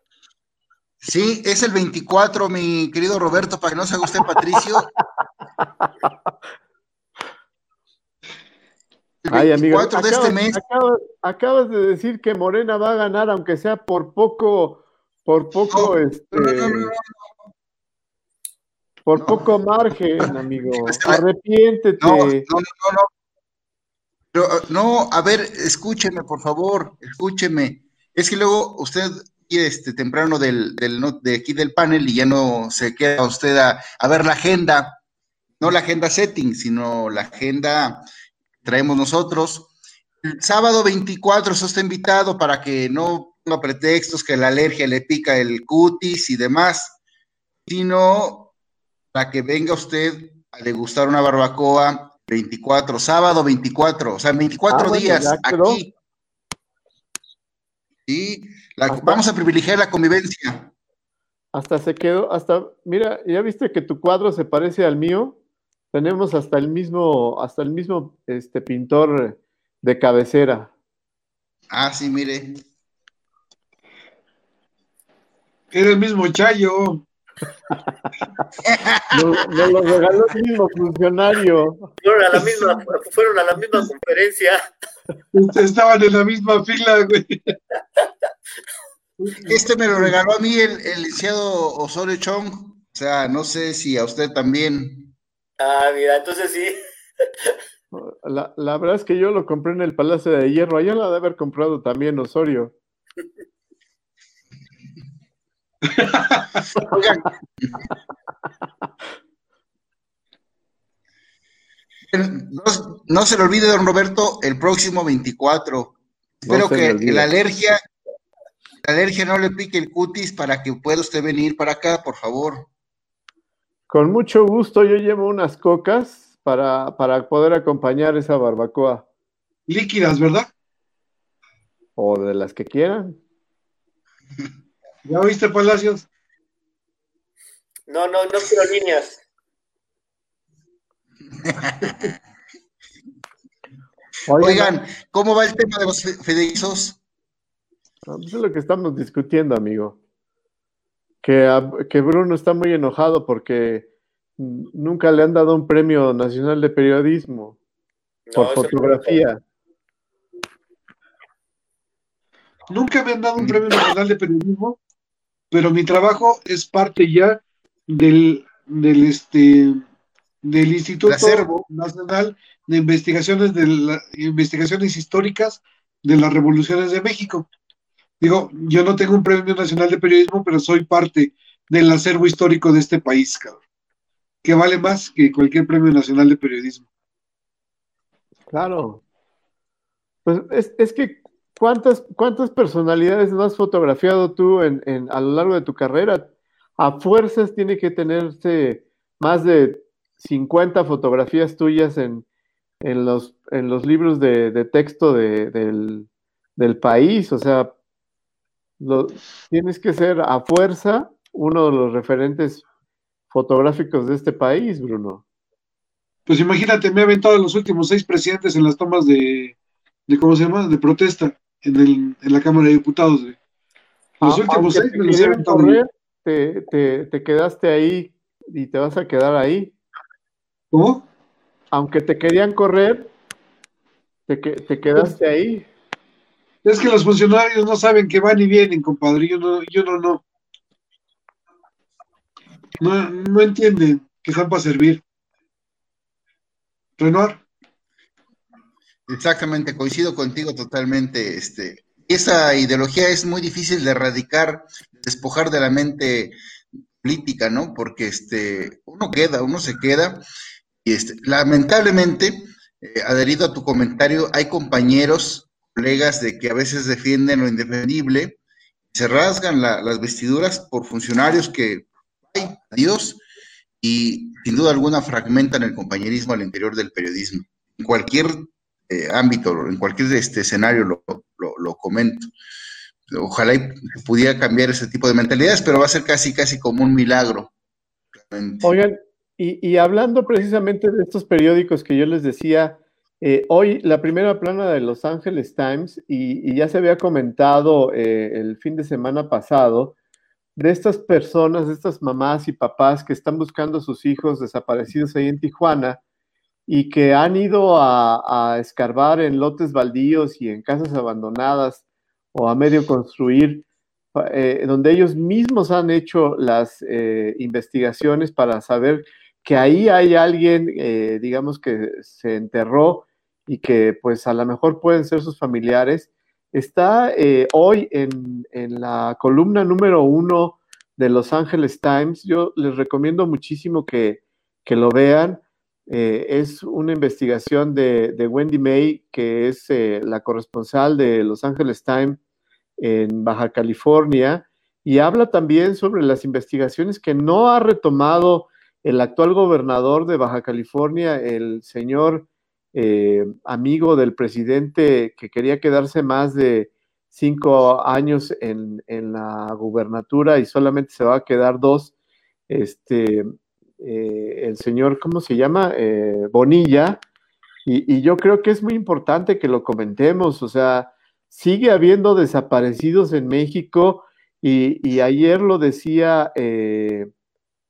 Sí, es el 24, mi querido Roberto, para que no se guste Patricio. Ay, amigo, de este mes. Acabas, de decir que Morena va a ganar, aunque sea por poco, por poco, este, por poco margen, amigo. Arrepiéntete. No, no, no, no. Pero, no, a ver, escúcheme, por favor, escúcheme. Es que luego usted este temprano del, del de aquí del panel y ya no se queda usted a, a, ver la agenda, no la agenda setting, sino la agenda traemos nosotros. El sábado 24 eso está invitado para que no ponga pretextos que la alergia le pica el cutis y demás, sino para que venga usted a degustar una barbacoa 24, sábado 24, o sea, 24 ah, días aquí. Y vamos a privilegiar la convivencia. Hasta se quedó, hasta, mira, ya viste que tu cuadro se parece al mío. Tenemos hasta el mismo, hasta el mismo este pintor de cabecera. Ah, sí, mire. Era el mismo Chayo. Nos, lo regaló el mismo funcionario. Fueron a la misma, fueron a la misma conferencia. Estaban en la misma fila, güey. Este me lo regaló a mí el, el licenciado Osorio Chong. O sea, no sé si a usted también. Ah, mira, entonces sí. La, la verdad es que yo lo compré en el Palacio de Hierro. Allá la de haber comprado también Osorio. No, se le olvide, don Roberto, el próximo 24. Espero que, la alergia, la alergia no le pique el cutis para que pueda usted venir para acá, por favor. Con mucho gusto, yo llevo unas cocas para, para poder acompañar esa barbacoa. Líquidas, ¿verdad? O de las que quieran. ¿Ya oíste, Palacios? No, no, no quiero líneas. Oigan, ¿cómo va el tema de los fideicomisos? Pues es lo que estamos discutiendo, amigo. Que, que Bruno está muy enojado porque nunca le han dado un premio nacional de periodismo por fotografía. Nunca me han dado un premio nacional de periodismo, pero mi trabajo es parte ya del, del, este, del Instituto Nacional de Investigaciones, de Investigaciones Históricas de las Revoluciones de México. Digo, yo no tengo un premio nacional de periodismo, pero soy parte del acervo histórico de este país, cabrón, que vale más que cualquier premio nacional de periodismo. Claro. Pues es, es que ¿cuántas, ¿cuántas personalidades no has fotografiado tú en, en, a lo largo de tu carrera? a fuerzas tiene que tenerse más de 50 fotografías tuyas en, los, en los libros de, texto del, país. O sea, tienes que ser a fuerza uno de los referentes fotográficos de este país, Bruno. Pues imagínate, me ha aventado los últimos seis presidentes en las tomas de, de ¿cómo se llama?, de protesta en, el, en la Cámara de Diputados. Los ah, últimos seis me los he aventado te, quedaste ahí y te vas a quedar ahí. ¿Cómo? Aunque te querían correr, te, te quedaste ahí. Es que los funcionarios no saben que van y vienen, compadre. Yo no, yo no, no. No, entienden que están para servir. Renoir. Exactamente, coincido contigo totalmente. Este, esa ideología es muy difícil de erradicar, despojar de la mente política, ¿no? Porque este, uno queda, uno se queda. Y este, lamentablemente, eh, adherido a tu comentario, hay compañeros, colegas de que a veces defienden lo indefendible, se rasgan las vestiduras por funcionarios que, ay, adiós, y sin duda alguna fragmentan el compañerismo al interior del periodismo. En cualquier eh, ámbito, en cualquier este, escenario lo, lo, comento. Ojalá y pudiera cambiar ese tipo de mentalidades, pero va a ser casi, casi como un milagro. Oigan, y, hablando precisamente de estos periódicos que yo les decía, eh, hoy la primera plana de Los Angeles Times, y, ya se había comentado eh, el fin de semana pasado, de estas personas, de estas mamás y papás que están buscando a sus hijos desaparecidos ahí en Tijuana y que han ido a, escarbar en lotes baldíos y en casas abandonadas o a medio construir, eh, donde ellos mismos han hecho las investigaciones para saber que ahí hay alguien, eh, digamos, que se enterró y que pues a lo mejor pueden ser sus familiares, está eh, hoy en, la columna número uno de Los Angeles Times. Yo les recomiendo muchísimo que, lo vean. Eh, es una investigación de, Wendy May, que es la corresponsal de Los Angeles Times en Baja California, y habla también sobre las investigaciones que no ha retomado el actual gobernador de Baja California, el señor eh, amigo del presidente que quería quedarse más de cinco años en, la gubernatura y solamente se va a quedar dos, este, eh, el señor, ¿cómo se llama? Eh, Bonilla. Y, yo creo que es muy importante que lo comentemos, o sea, sigue habiendo desaparecidos en México y, ayer lo decía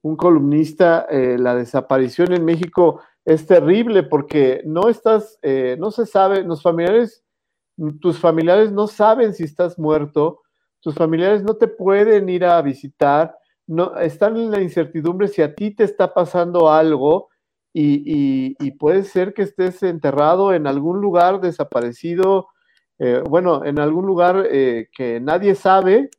un columnista, eh, la desaparición en México es terrible porque no estás, eh, no se sabe, los familiares, tus familiares no saben si estás muerto, tus familiares no te pueden ir a visitar, no, están en la incertidumbre si a ti te está pasando algo y, puede ser que estés enterrado en algún lugar desaparecido, eh, bueno, en algún lugar que nadie sabe,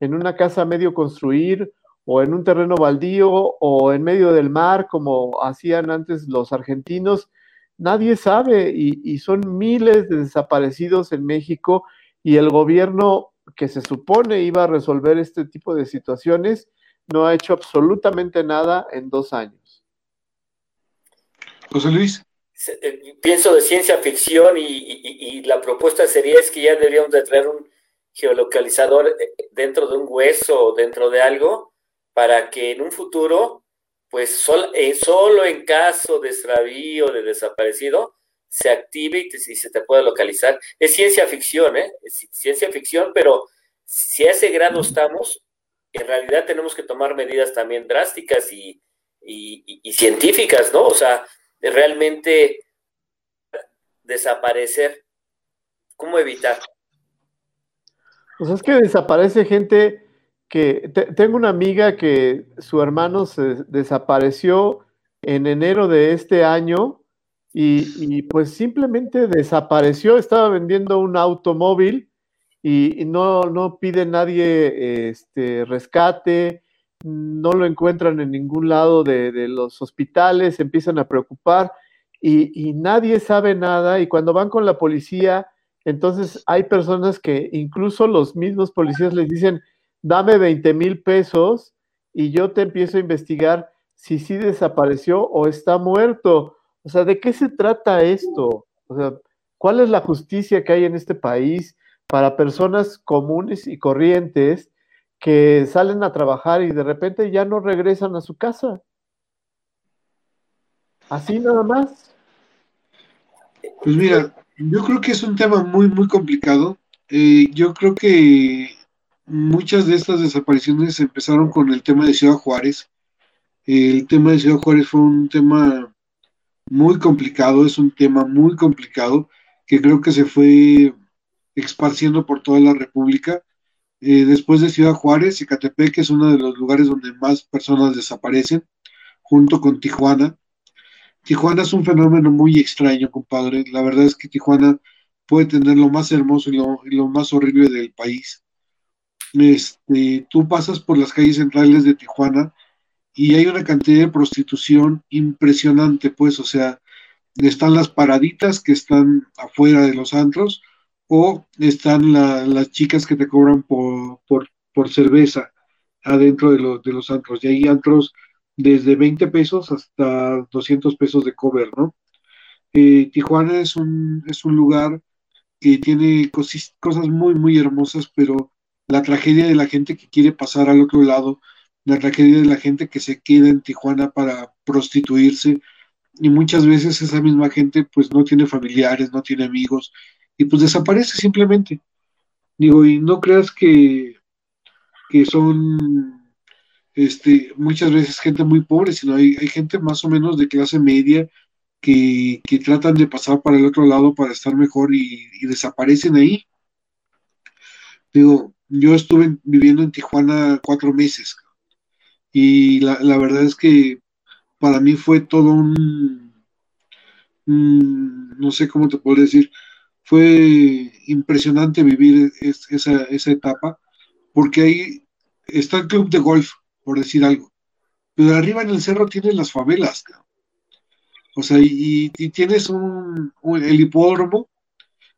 en una casa medio construir o en un terreno baldío o en medio del mar, como hacían antes los argentinos. Nadie sabe y, son miles de desaparecidos en México y el gobierno que se supone iba a resolver este tipo de situaciones no ha hecho absolutamente nada en dos años. José Luis. Eh, pienso de ciencia ficción y, la propuesta sería es que ya deberíamos de traer un geolocalizador eh, dentro de un hueso o dentro de algo para que en un futuro, pues eh, solo en caso de extravío, de desaparecido, se active y, se te pueda localizar. Es ciencia ficción, ¿eh? Es ciencia ficción, pero si a ese grado estamos, en realidad tenemos que tomar medidas también drásticas y, científicas, ¿no? O sea, realmente desaparecer. ¿Cómo evitar? Pues es que desaparece gente que tengo una amiga que su hermano se desapareció en enero de este año y, pues simplemente desapareció, estaba vendiendo un automóvil y, no, no pide nadie este, rescate, no lo encuentran en ningún lado de, los hospitales, empiezan a preocupar y, y nadie sabe nada y cuando van con la policía, entonces hay personas que incluso los mismos policías les dicen, dame 20 mil pesos y yo te empiezo a investigar si sí desapareció o está muerto. O sea, ¿de qué se trata esto? O sea, ¿cuál es la justicia que hay en este país para personas comunes y corrientes que salen a trabajar y de repente ya no regresan a su casa? Así nada más. Pues mira, yo creo que es un tema muy, muy complicado. Eh, yo creo que muchas de estas desapariciones empezaron con el tema de Ciudad Juárez. El tema de Ciudad Juárez fue un tema muy complicado, es un tema muy complicado que creo que se fue esparciendo por toda la República. Eh, después de Ciudad Juárez, Ecatepec es uno de los lugares donde más personas desaparecen, junto con Tijuana. Tijuana es un fenómeno muy extraño, compadre. La verdad es que Tijuana puede tener lo más hermoso y lo, y lo más horrible del país este, tú pasas por las calles centrales de Tijuana y hay una cantidad de prostitución impresionante, pues, o sea, están las paraditas que están afuera de los antros o están las chicas que te cobran por, por, cerveza adentro de, de los antros. Y hay antros desde 20 pesos hasta 200 pesos de cover, ¿no? Eh, Tijuana es un, es un lugar que tiene cosas muy, muy hermosas, pero la tragedia de la gente que quiere pasar al otro lado, la tragedia de la gente que se queda en Tijuana para prostituirse, y muchas veces esa misma gente pues no tiene familiares, no tiene amigos, y pues desaparece simplemente. Digo, y no creas que, que son este, muchas veces gente muy pobre, sino hay, hay gente más o menos de clase media que, tratan de pasar para el otro lado para estar mejor y, desaparecen ahí. Digo, yo estuve viviendo en Tijuana cuatro meses y la, verdad es que para mí fue todo un, no sé cómo te puedo decir, fue impresionante vivir esa, esa etapa porque ahí está el club de golf, por decir algo, pero arriba en el cerro tienes las favelas, o sea, y, tienes un, el hipódromo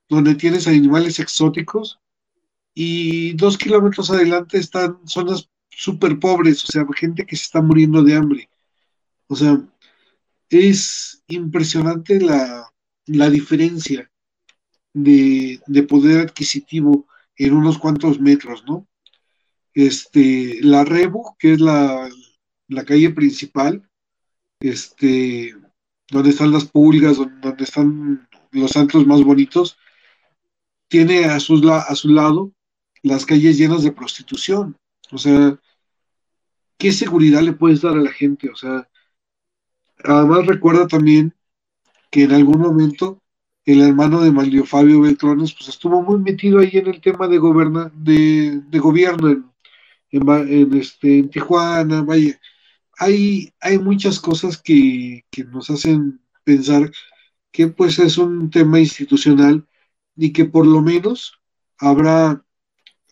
donde tienes animales exóticos y dos kilómetros adelante están zonas súper pobres, o sea, gente que se está muriendo de hambre. O sea, es impresionante la, diferencia de, poder adquisitivo en unos cuantos metros, ¿no? Este, la Rebu, que es la, la calle principal, este, donde están las pulgas, donde, están los antros más bonitos, tiene a su, a su lado las calles llenas de prostitución. O sea, ¿qué seguridad le puedes dar a la gente? O sea, además recuerda también que en algún momento el hermano de Mario Fabio Beltrones pues estuvo muy metido ahí en el tema de, goberna, de, gobierno en, en, este, en Tijuana, vaya, hay, hay muchas cosas que, nos hacen pensar que pues es un tema institucional y que por lo menos habrá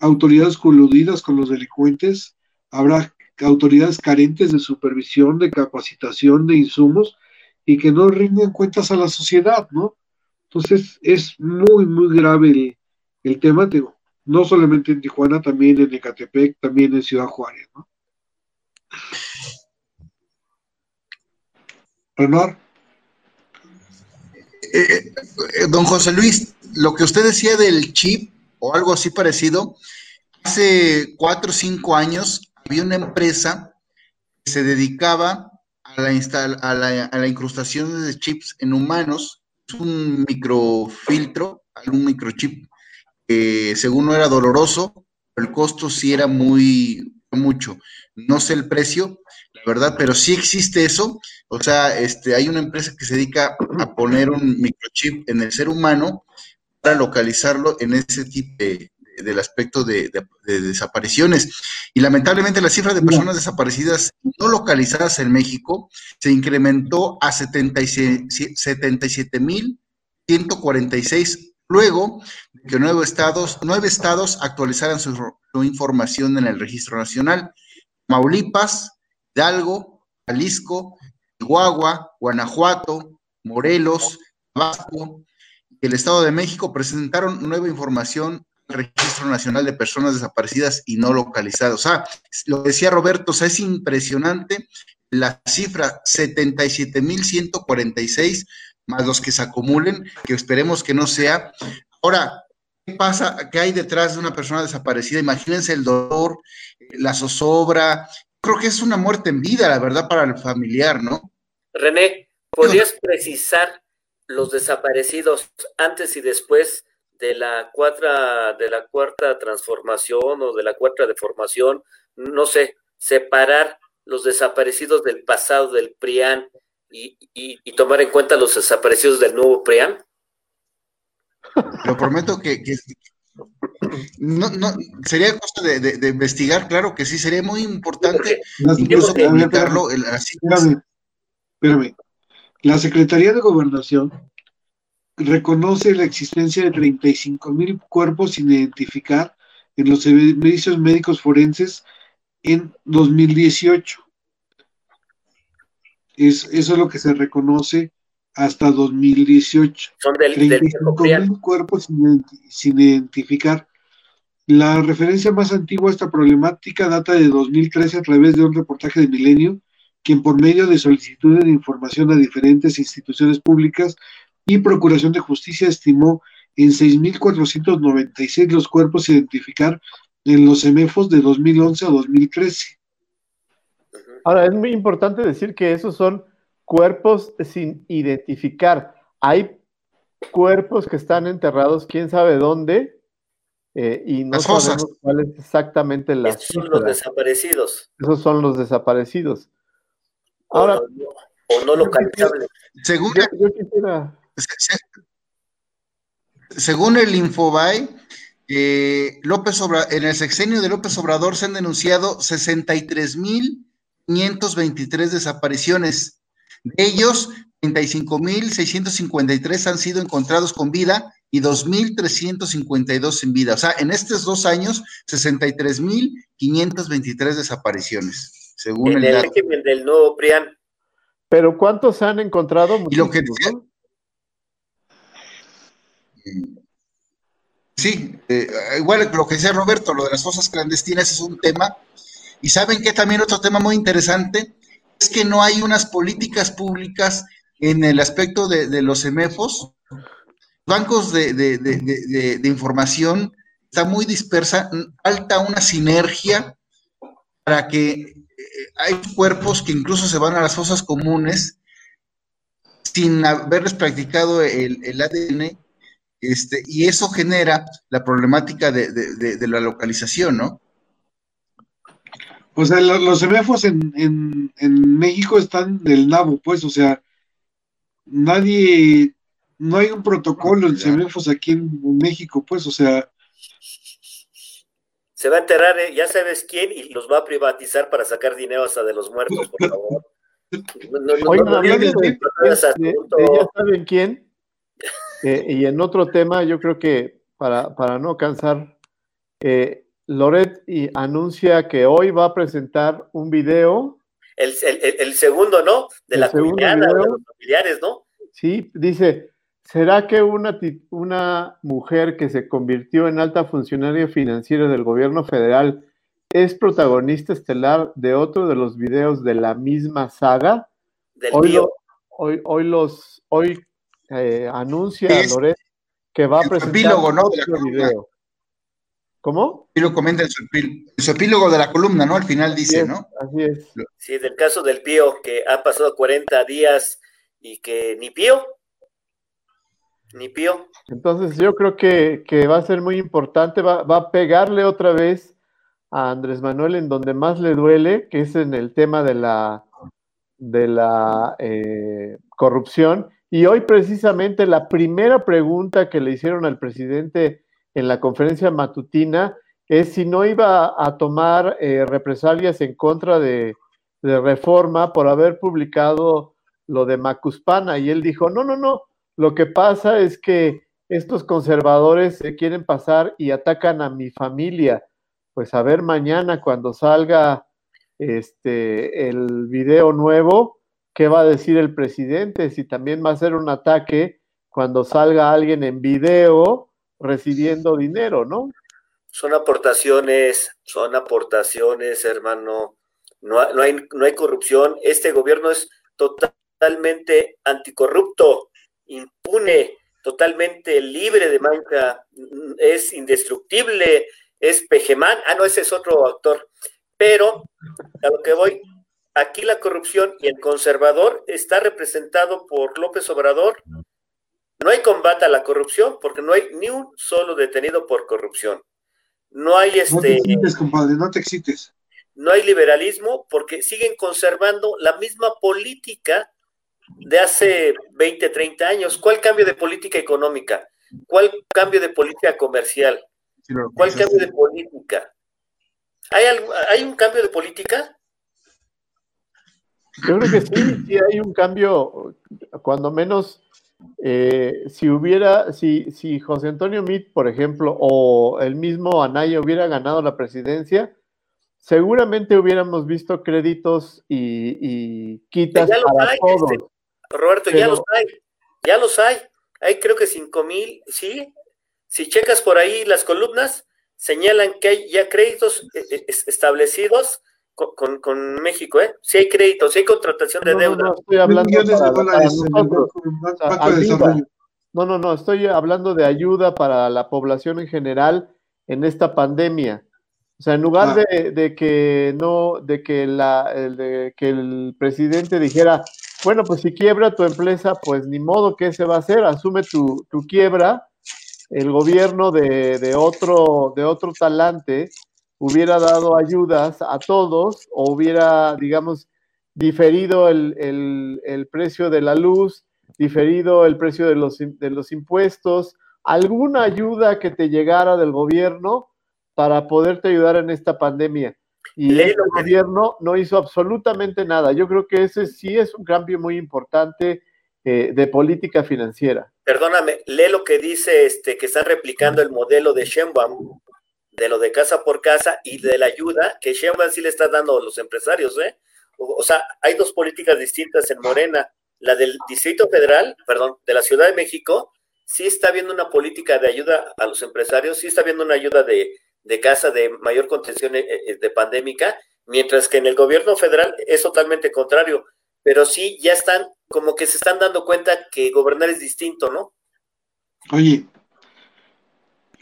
autoridades coludidas con los delincuentes, habrá autoridades carentes de supervisión, de capacitación, de insumos y que no rinden cuentas a la sociedad, ¿no? Entonces es muy, muy grave el, el tema, no solamente en Tijuana, también en Ecatepec, también en Ciudad Juárez, ¿no? Renor. Eh, eh, don José Luis, lo que usted decía del chip o algo así parecido, hace cuatro o cinco años había una empresa que se dedicaba a la, a la, incrustación de chips en humanos, un microfiltro, un microchip que según no era doloroso, el costo sí era muy mucho. No sé el precio, ¿verdad? Pero sí existe eso, o sea, este, hay una empresa que se dedica a poner un microchip en el ser humano para localizarlo en ese tipo de, del aspecto de, desapariciones. Y lamentablemente la cifra de personas desaparecidas no localizadas en México se incrementó a 77.146 luego de que nueve estados, nueve estados actualizaran su, su información en el registro nacional. Maulipas, Hidalgo, Jalisco, Chihuahua, Guanajuato, Morelos, Tabasco y el Estado de México presentaron nueva información Registro Nacional de Personas Desaparecidas y No Localizadas. O sea, lo decía Roberto, o sea, es impresionante la cifra 77.146 más los que se acumulen, que esperemos que no sea. Ahora, ¿qué pasa? ¿Qué hay detrás de una persona desaparecida? Imagínense el dolor, la zozobra, creo que es una muerte en vida, la verdad, para el familiar, ¿no? René, ¿podrías precisar los desaparecidos antes y después de la cuarta, de la cuarta transformación o de la cuarta deformación? No sé, separar los desaparecidos del pasado del PRIAN y, y, tomar en cuenta los desaparecidos del nuevo PRIAN? Lo prometo que, no, no, sería cosa de, investigar, claro que sí, sería muy importante incluso publicarlo. Espérame, La Secretaría de Gobernación reconoce la existencia de 35 mil cuerpos sin identificar en los servicios médicos forenses en 2018. Es, eso es lo que se reconoce hasta 2018. Son del, del 35 mil cuerpos sin, sin identificar. La referencia más antigua a esta problemática data de 2013 a través de un reportaje de Milenio, quien por medio de solicitudes de información a diferentes instituciones públicas y Procuración de Justicia estimó en 6.496 los cuerpos a identificar en los semefos de 2011 a 2013. Ahora, es muy importante decir que esos son cuerpos sin identificar. Hay cuerpos que están enterrados, quién sabe dónde, eh, y no sabemos cuál es exactamente la. Esos son los desaparecidos. Esos son los desaparecidos. Ahora, o no, o no localizables. Según, yo, quisiera... según el Infobae, eh, López Obrador, en el sexenio de López Obrador se han denunciado 63.523 desapariciones. De ellos, 35.653 han sido encontrados con vida y 2.352 sin vida. O sea, en estos dos años, 63.523 desapariciones, según en el, régimen del nuevo PRIAN. Pero ¿cuántos han encontrado? Y lo que Sí, eh, igual lo que decía Roberto, lo de las fosas clandestinas es un tema. Y saben que también otro tema muy interesante es que no hay unas políticas públicas en el aspecto de, los EMEFOS. Bancos de, información está muy dispersa, falta una sinergia para que eh, hay cuerpos que incluso se van a las fosas comunes sin haberles practicado el, el ADN este, y eso genera la problemática de, la localización, ¿no? O sea, los, semefos en, en, México están del nabo, pues, o sea, nadie, no hay un protocolo en semefos aquí en, México, pues, o sea. Se va a enterrar, ¿eh? ya sabes quién, y los va a privatizar para sacar dinero hasta de los muertos, por favor. No, ya saben quién, eh, y en otro tema, yo creo que para, para no cansar, eh, Loret y anuncia que hoy va a presentar un video. El, segundo, ¿no? De la cuñada, de los familiares, ¿no? Sí, dice, ¿será que una, una mujer que se convirtió en alta funcionaria financiera del gobierno federal es protagonista estelar de otro de los videos de la misma saga? hoy, hoy, hoy, los, hoy eh, anuncia a Loret que va a presentar epílogo, ¿no? video. ¿Cómo? Y lo comenta en su, epílogo de la columna, ¿no? Al final dice, ¿no? Así es. Sí, del caso del Pío, que ha pasado 40 días y que ni Pío, ni Pío. Entonces yo creo que, va a ser muy importante, va, a pegarle otra vez a Andrés Manuel en donde más le duele, que es en el tema de la, de la eh, corrupción, y hoy precisamente la primera pregunta que le hicieron al presidente en la conferencia matutina es si no iba a tomar eh, represalias en contra de, reforma por haber publicado lo de Macuspana. Y él dijo, no, no, no, lo que pasa es que estos conservadores se quieren pasar y atacan a mi familia. Pues a ver mañana cuando salga este el video nuevo, qué va a decir el presidente, si también va a ser un ataque cuando salga alguien en video recibiendo dinero, ¿no? Son aportaciones, son aportaciones, hermano. No, hay, no hay corrupción. Este gobierno es totalmente anticorrupto, impune, totalmente libre de mancha, es indestructible, es Pejemán. Ah, no, ese es otro actor. Pero a lo que voy, Aquí la corrupción y el conservador está representado por López Obrador. No hay combate a la corrupción porque no hay ni un solo detenido por corrupción. No hay este. No te este excites, compadre, no te excites. No hay liberalismo porque siguen conservando la misma política de hace 20, 30 años. ¿Cuál cambio de política económica? ¿Cuál cambio de política comercial? ¿Cuál cambio de política? ¿Hay, ¿Hay un cambio de política? Yo creo que sí, sí hay un cambio, cuando menos, eh, si hubiera, si, si José Antonio Mit, por ejemplo, o el mismo Anaya hubiera ganado la presidencia, seguramente hubiéramos visto créditos y, quitas para hay, todos. Este, Roberto, ya los hay, ya los hay. Hay creo que cinco mil, sí. Si checas por ahí las columnas, señalan que hay ya créditos eh, eh, establecidos con, con, México, ¿eh? Si hay créditos, si hay contratación de deuda. No, estoy hablando no, no, no, estoy hablando de ayuda para la población en general en esta pandemia. O sea, en lugar ah. de, que no, de que la, el, que el presidente dijera, bueno, pues si quiebra tu empresa, pues ni modo, ¿qué se va a hacer? Asume tu, tu quiebra. El gobierno de, de, otro, de otro talante hubiera dado ayudas a todos o hubiera, digamos, diferido el, el, precio de la luz, diferido el precio de los, de los impuestos, alguna ayuda que te llegara del gobierno para poderte ayudar en esta pandemia. Y el gobierno no hizo absolutamente nada. Yo creo que ese sí es un cambio muy importante eh, de política financiera. Perdóname, lee lo que dice este que está replicando el modelo de Sheinbaum de lo de casa por casa y de la ayuda que Sheinbaum sí le está dando a los empresarios, ¿eh? O, sea, hay dos políticas distintas en Morena. La del Distrito Federal, perdón, de la Ciudad de México, sí está viendo una política de ayuda a los empresarios, sí está viendo una ayuda de, de casa de mayor contención eh, eh, de pandémica, mientras que en el gobierno federal es totalmente contrario. Pero sí, ya están, como que se están dando cuenta que gobernar es distinto, ¿no? Oye,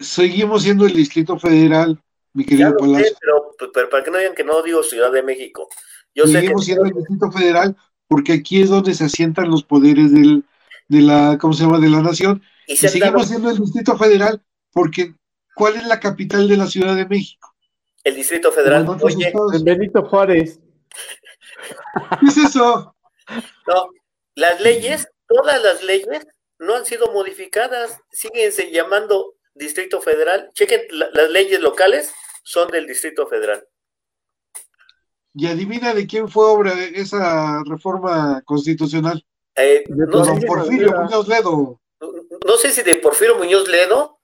seguimos siendo el Distrito Federal, mi querido Palacio. pero, pero, para que no digan que no digo Ciudad de México. Yo seguimos siendo el Distrito Federal porque aquí es donde se asientan los poderes del, de la, ¿cómo se llama?, de la nación. Y, seguimos siendo el Distrito Federal porque ¿cuál es la capital de la Ciudad de México? El Distrito Federal. Oye, Benito Juárez. ¿Qué es eso? No, las leyes, todas las leyes no han sido modificadas, siguen llamando Distrito Federal. Chequen, las leyes locales son del Distrito Federal. Y adivina de quién fue obra esa reforma constitucional. Eh, no sé Porfirio Muñoz Ledo. No sé si de Porfirio Muñoz Ledo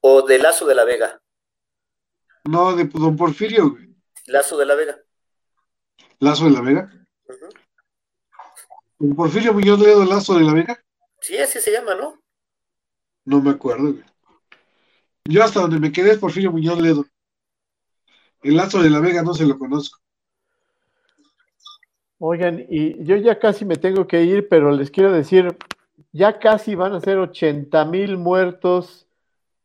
o de Lazo de la Vega. No, de don Porfirio. Lazo de la Vega. ¿Lazo de la Vega? ¿Don Porfirio Muñoz Ledo Lazo de la Vega? Sí, así se llama, ¿no? No me acuerdo. Güey. Yo hasta donde me quedé es Porfirio Muñoz Ledo. El Lazo de la Vega no se lo conozco. Oigan, y yo ya casi me tengo que ir, pero les quiero decir, ya casi van a ser 80 mil muertos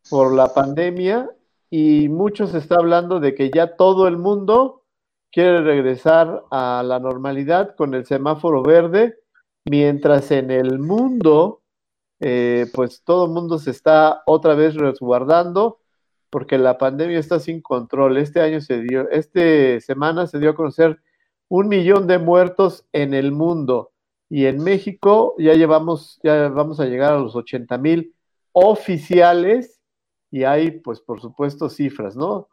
por la pandemia y muchos está hablando de que ya todo el mundo quiere regresar a la normalidad con el semáforo verde, mientras en el mundo eh, pues todo el mundo se está otra vez resguardando porque la pandemia está sin control. Este año se dio, esta semana se dio a conocer un millón de muertos en el mundo y en México ya llevamos, ya vamos a llegar a los 80 mil oficiales y hay, pues por supuesto, cifras, ¿no?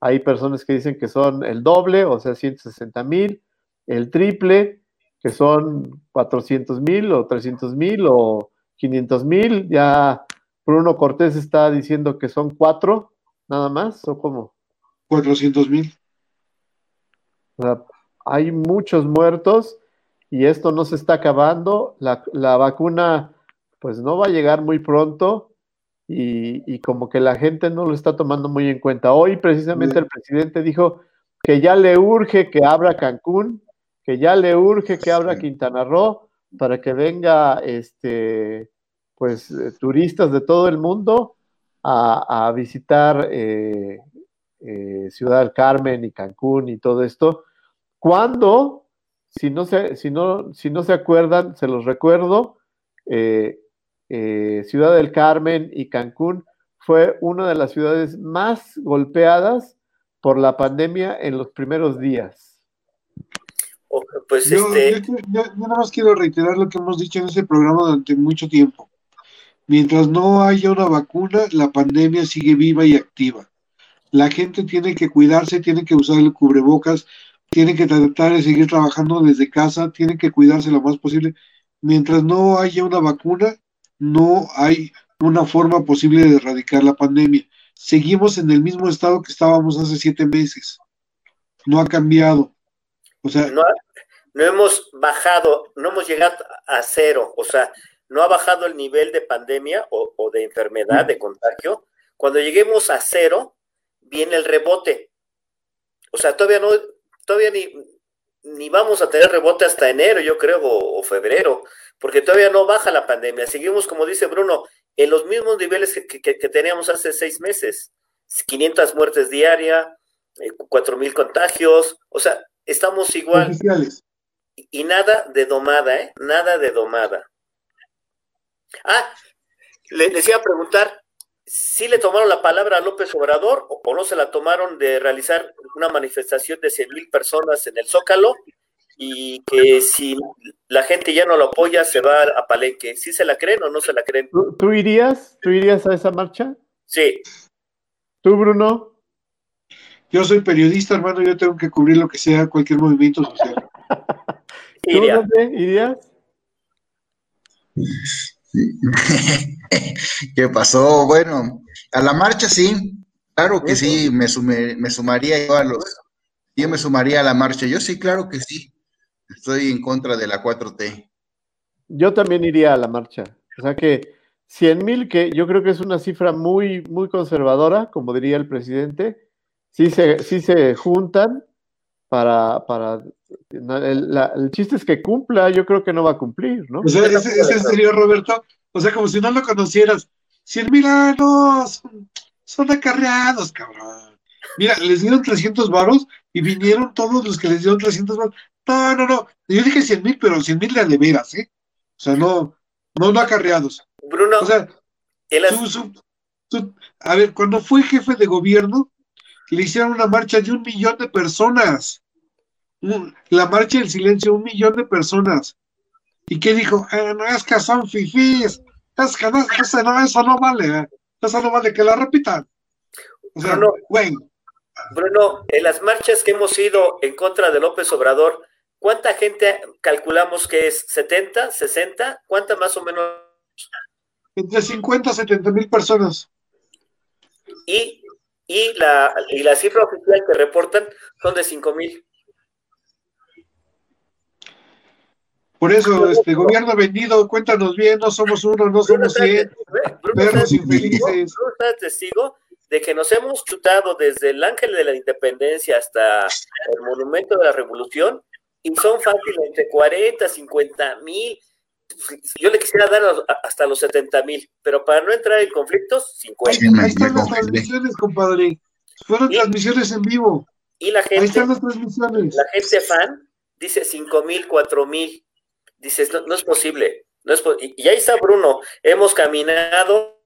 Hay personas que dicen que son el doble, o sea, 160 mil, el triple, que son 400 mil o 300 mil o 500 mil, ya Bruno Cortés está diciendo que son cuatro, nada más, o cómo? 400 mil. hay muchos muertos y esto no se está acabando. La, vacuna, pues no va a llegar muy pronto y, y, como que la gente no lo está tomando muy en cuenta. Hoy precisamente el presidente dijo que ya le urge que abra Cancún, que ya le urge que abra Quintana Roo para que venga este pues eh, turistas de todo el mundo a, visitar eh, eh, Ciudad del Carmen y Cancún y todo esto. Cuando, si no se, si no, si no se acuerdan, se los recuerdo, Ciudad del Carmen y Cancún fue una de las ciudades más golpeadas por la pandemia en los primeros días. Pues yo, este... yo, nada más quiero reiterar lo que hemos dicho en ese programa durante mucho tiempo. Mientras no haya una vacuna, la pandemia sigue viva y activa. La gente tiene que cuidarse, tiene que usar el cubrebocas, tiene que tratar de seguir trabajando desde casa, tiene que cuidarse lo más posible. Mientras no haya una vacuna, no hay una forma posible de erradicar la pandemia. Seguimos en el mismo estado que estábamos hace siete meses. no ha cambiado. O sea, no, no hemos bajado, no hemos llegado a cero, o sea, no ha bajado el nivel de pandemia o, o de enfermedad, de contagio. Cuando lleguemos a cero, viene el rebote. O sea, todavía no, todavía ni, ni vamos a tener rebote hasta enero, yo creo, o, febrero, porque todavía no baja la pandemia. Seguimos, como dice Bruno, en los mismos niveles que, que, teníamos hace seis meses. 500 muertes diarias, 4.000 eh, contagios, o sea, estamos igual. Y, nada de domada, ¿eh? Nada de domada. Ah, le, les iba a preguntar, ¿sí le tomaron la palabra a López Obrador o, no se la tomaron de realizar una manifestación de 100 mil personas en el Zócalo y que si la gente ya no lo apoya se va a Palenque? ¿Sí se la creen o no se la creen? ¿Tú, irías? ¿Tú irías a esa marcha? Sí. ¿Tú, Bruno? Yo soy periodista, hermano, yo tengo que cubrir lo que sea, cualquier movimiento social. ¿Tú, irías? ¿Qué pasó? Bueno, a la marcha sí, claro que sí, me, me sumaría yo a los, yo me sumaría a la marcha, yo sí, claro que sí, estoy en contra de la 4T. Yo también iría a la marcha, o sea que 100 mil, que yo creo que es una cifra muy, muy conservadora, como diría el presidente, sí se, sí se juntan para, para el, chiste es que cumpla, yo creo que no va a cumplir, ¿no? O sea, ese, serio, Roberto, o sea, como si no lo conocieras. Cien mil años, son acarreados, cabrón. Mira, les dieron 300 varos y vinieron todos los que les dieron 300 varos. No, no, no. Yo dije 100 mil, pero 100 mil de veras, ¿eh? O sea, no, no, no acarreados. Bruno, o sea, a ver, cuando fue jefe de gobierno, le hicieron una marcha de un millón de personas. La marcha del silencio, un millón de personas. ¿Y qué dijo? Eh, no es que son fifís, es que no, eso no, eso no vale, eso no vale que la repitan. O sea, Bruno, Bruno, en las marchas que hemos ido en contra de López Obrador, ¿cuánta gente calculamos que es? ¿70, 60? ¿Cuánta más o menos? Entre 50 y 70 mil personas. Y y la, y la cifra oficial que reportan son de 5 mil. Por eso, este gobierno vendido, cuéntanos bien, no somos uno, no somos 100, perros infelices. Bruno testigo de que nos hemos chutado desde el Ángel de la Independencia hasta el Monumento de la Revolución y son fáciles entre 40, 50 mil, yo le quisiera dar hasta los 70 mil, pero para no entrar en conflictos, 50. Ahí, están las transmisiones, compadre. Fueron transmisiones en vivo. Y la gente, ahí están las transmisiones. La gente fan dice 5 mil, 4 mil. Dices, no, es posible. No es y, ahí está Bruno. Hemos caminado,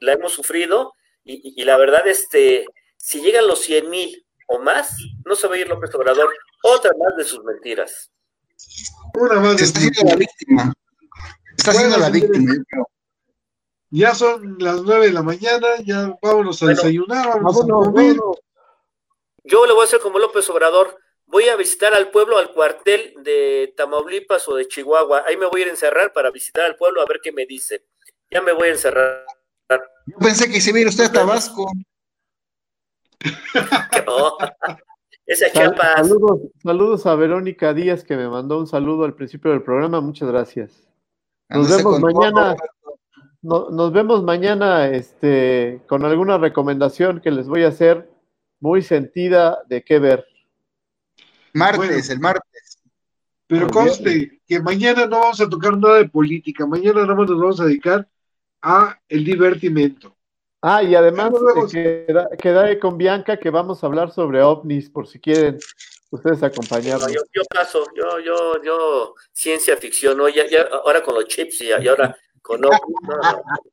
la hemos sufrido, y, y la verdad, este, si llegan los 100 mil o más, no se va a ir López Obrador. Otra más de sus mentiras. Una más de sus mentiras. Está siendo la víctima, Ya son las nueve de la mañana, ya vámonos a desayunar, vamos a comer. Yo le voy a hacer como López Obrador, voy a visitar al pueblo, al cuartel de Tamaulipas o de Chihuahua. Ahí me voy a ir a encerrar para visitar al pueblo a ver qué me dice. Ya me voy a encerrar. Yo pensé que se iba a ir usted a Tabasco. no. Ese Chiapas. Saludos, saludos a Verónica Díaz que me mandó un saludo al principio del programa. Muchas gracias. Nos vemos mañana. nos vemos mañana este, con alguna recomendación que les voy a hacer muy sentida de qué ver. Martes, el martes. Pero conste que mañana no vamos a tocar nada de política, mañana nada más nos vamos a dedicar a el divertimento. Ah, y además queda, queda, con Bianca que vamos a hablar sobre ovnis, por si quieren ustedes acompañarnos. yo, yo, paso, yo, yo, yo, ciencia ficción, ¿no? ya, ya, ahora con los chips y, ahora con ovnis.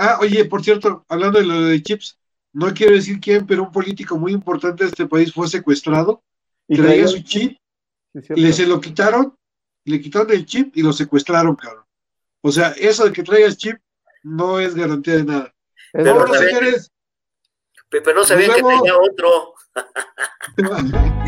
Ah, oye, por cierto, hablando de lo de chips, no quiero decir quién, pero un político muy importante de este país fue secuestrado, ¿Y traía su chip, le se lo quitaron, le quitaron el chip y lo secuestraron, cabrón. O sea, eso de que traigas chip no es garantía de nada. Pero no, señores. Pero no sabían que tenía otro.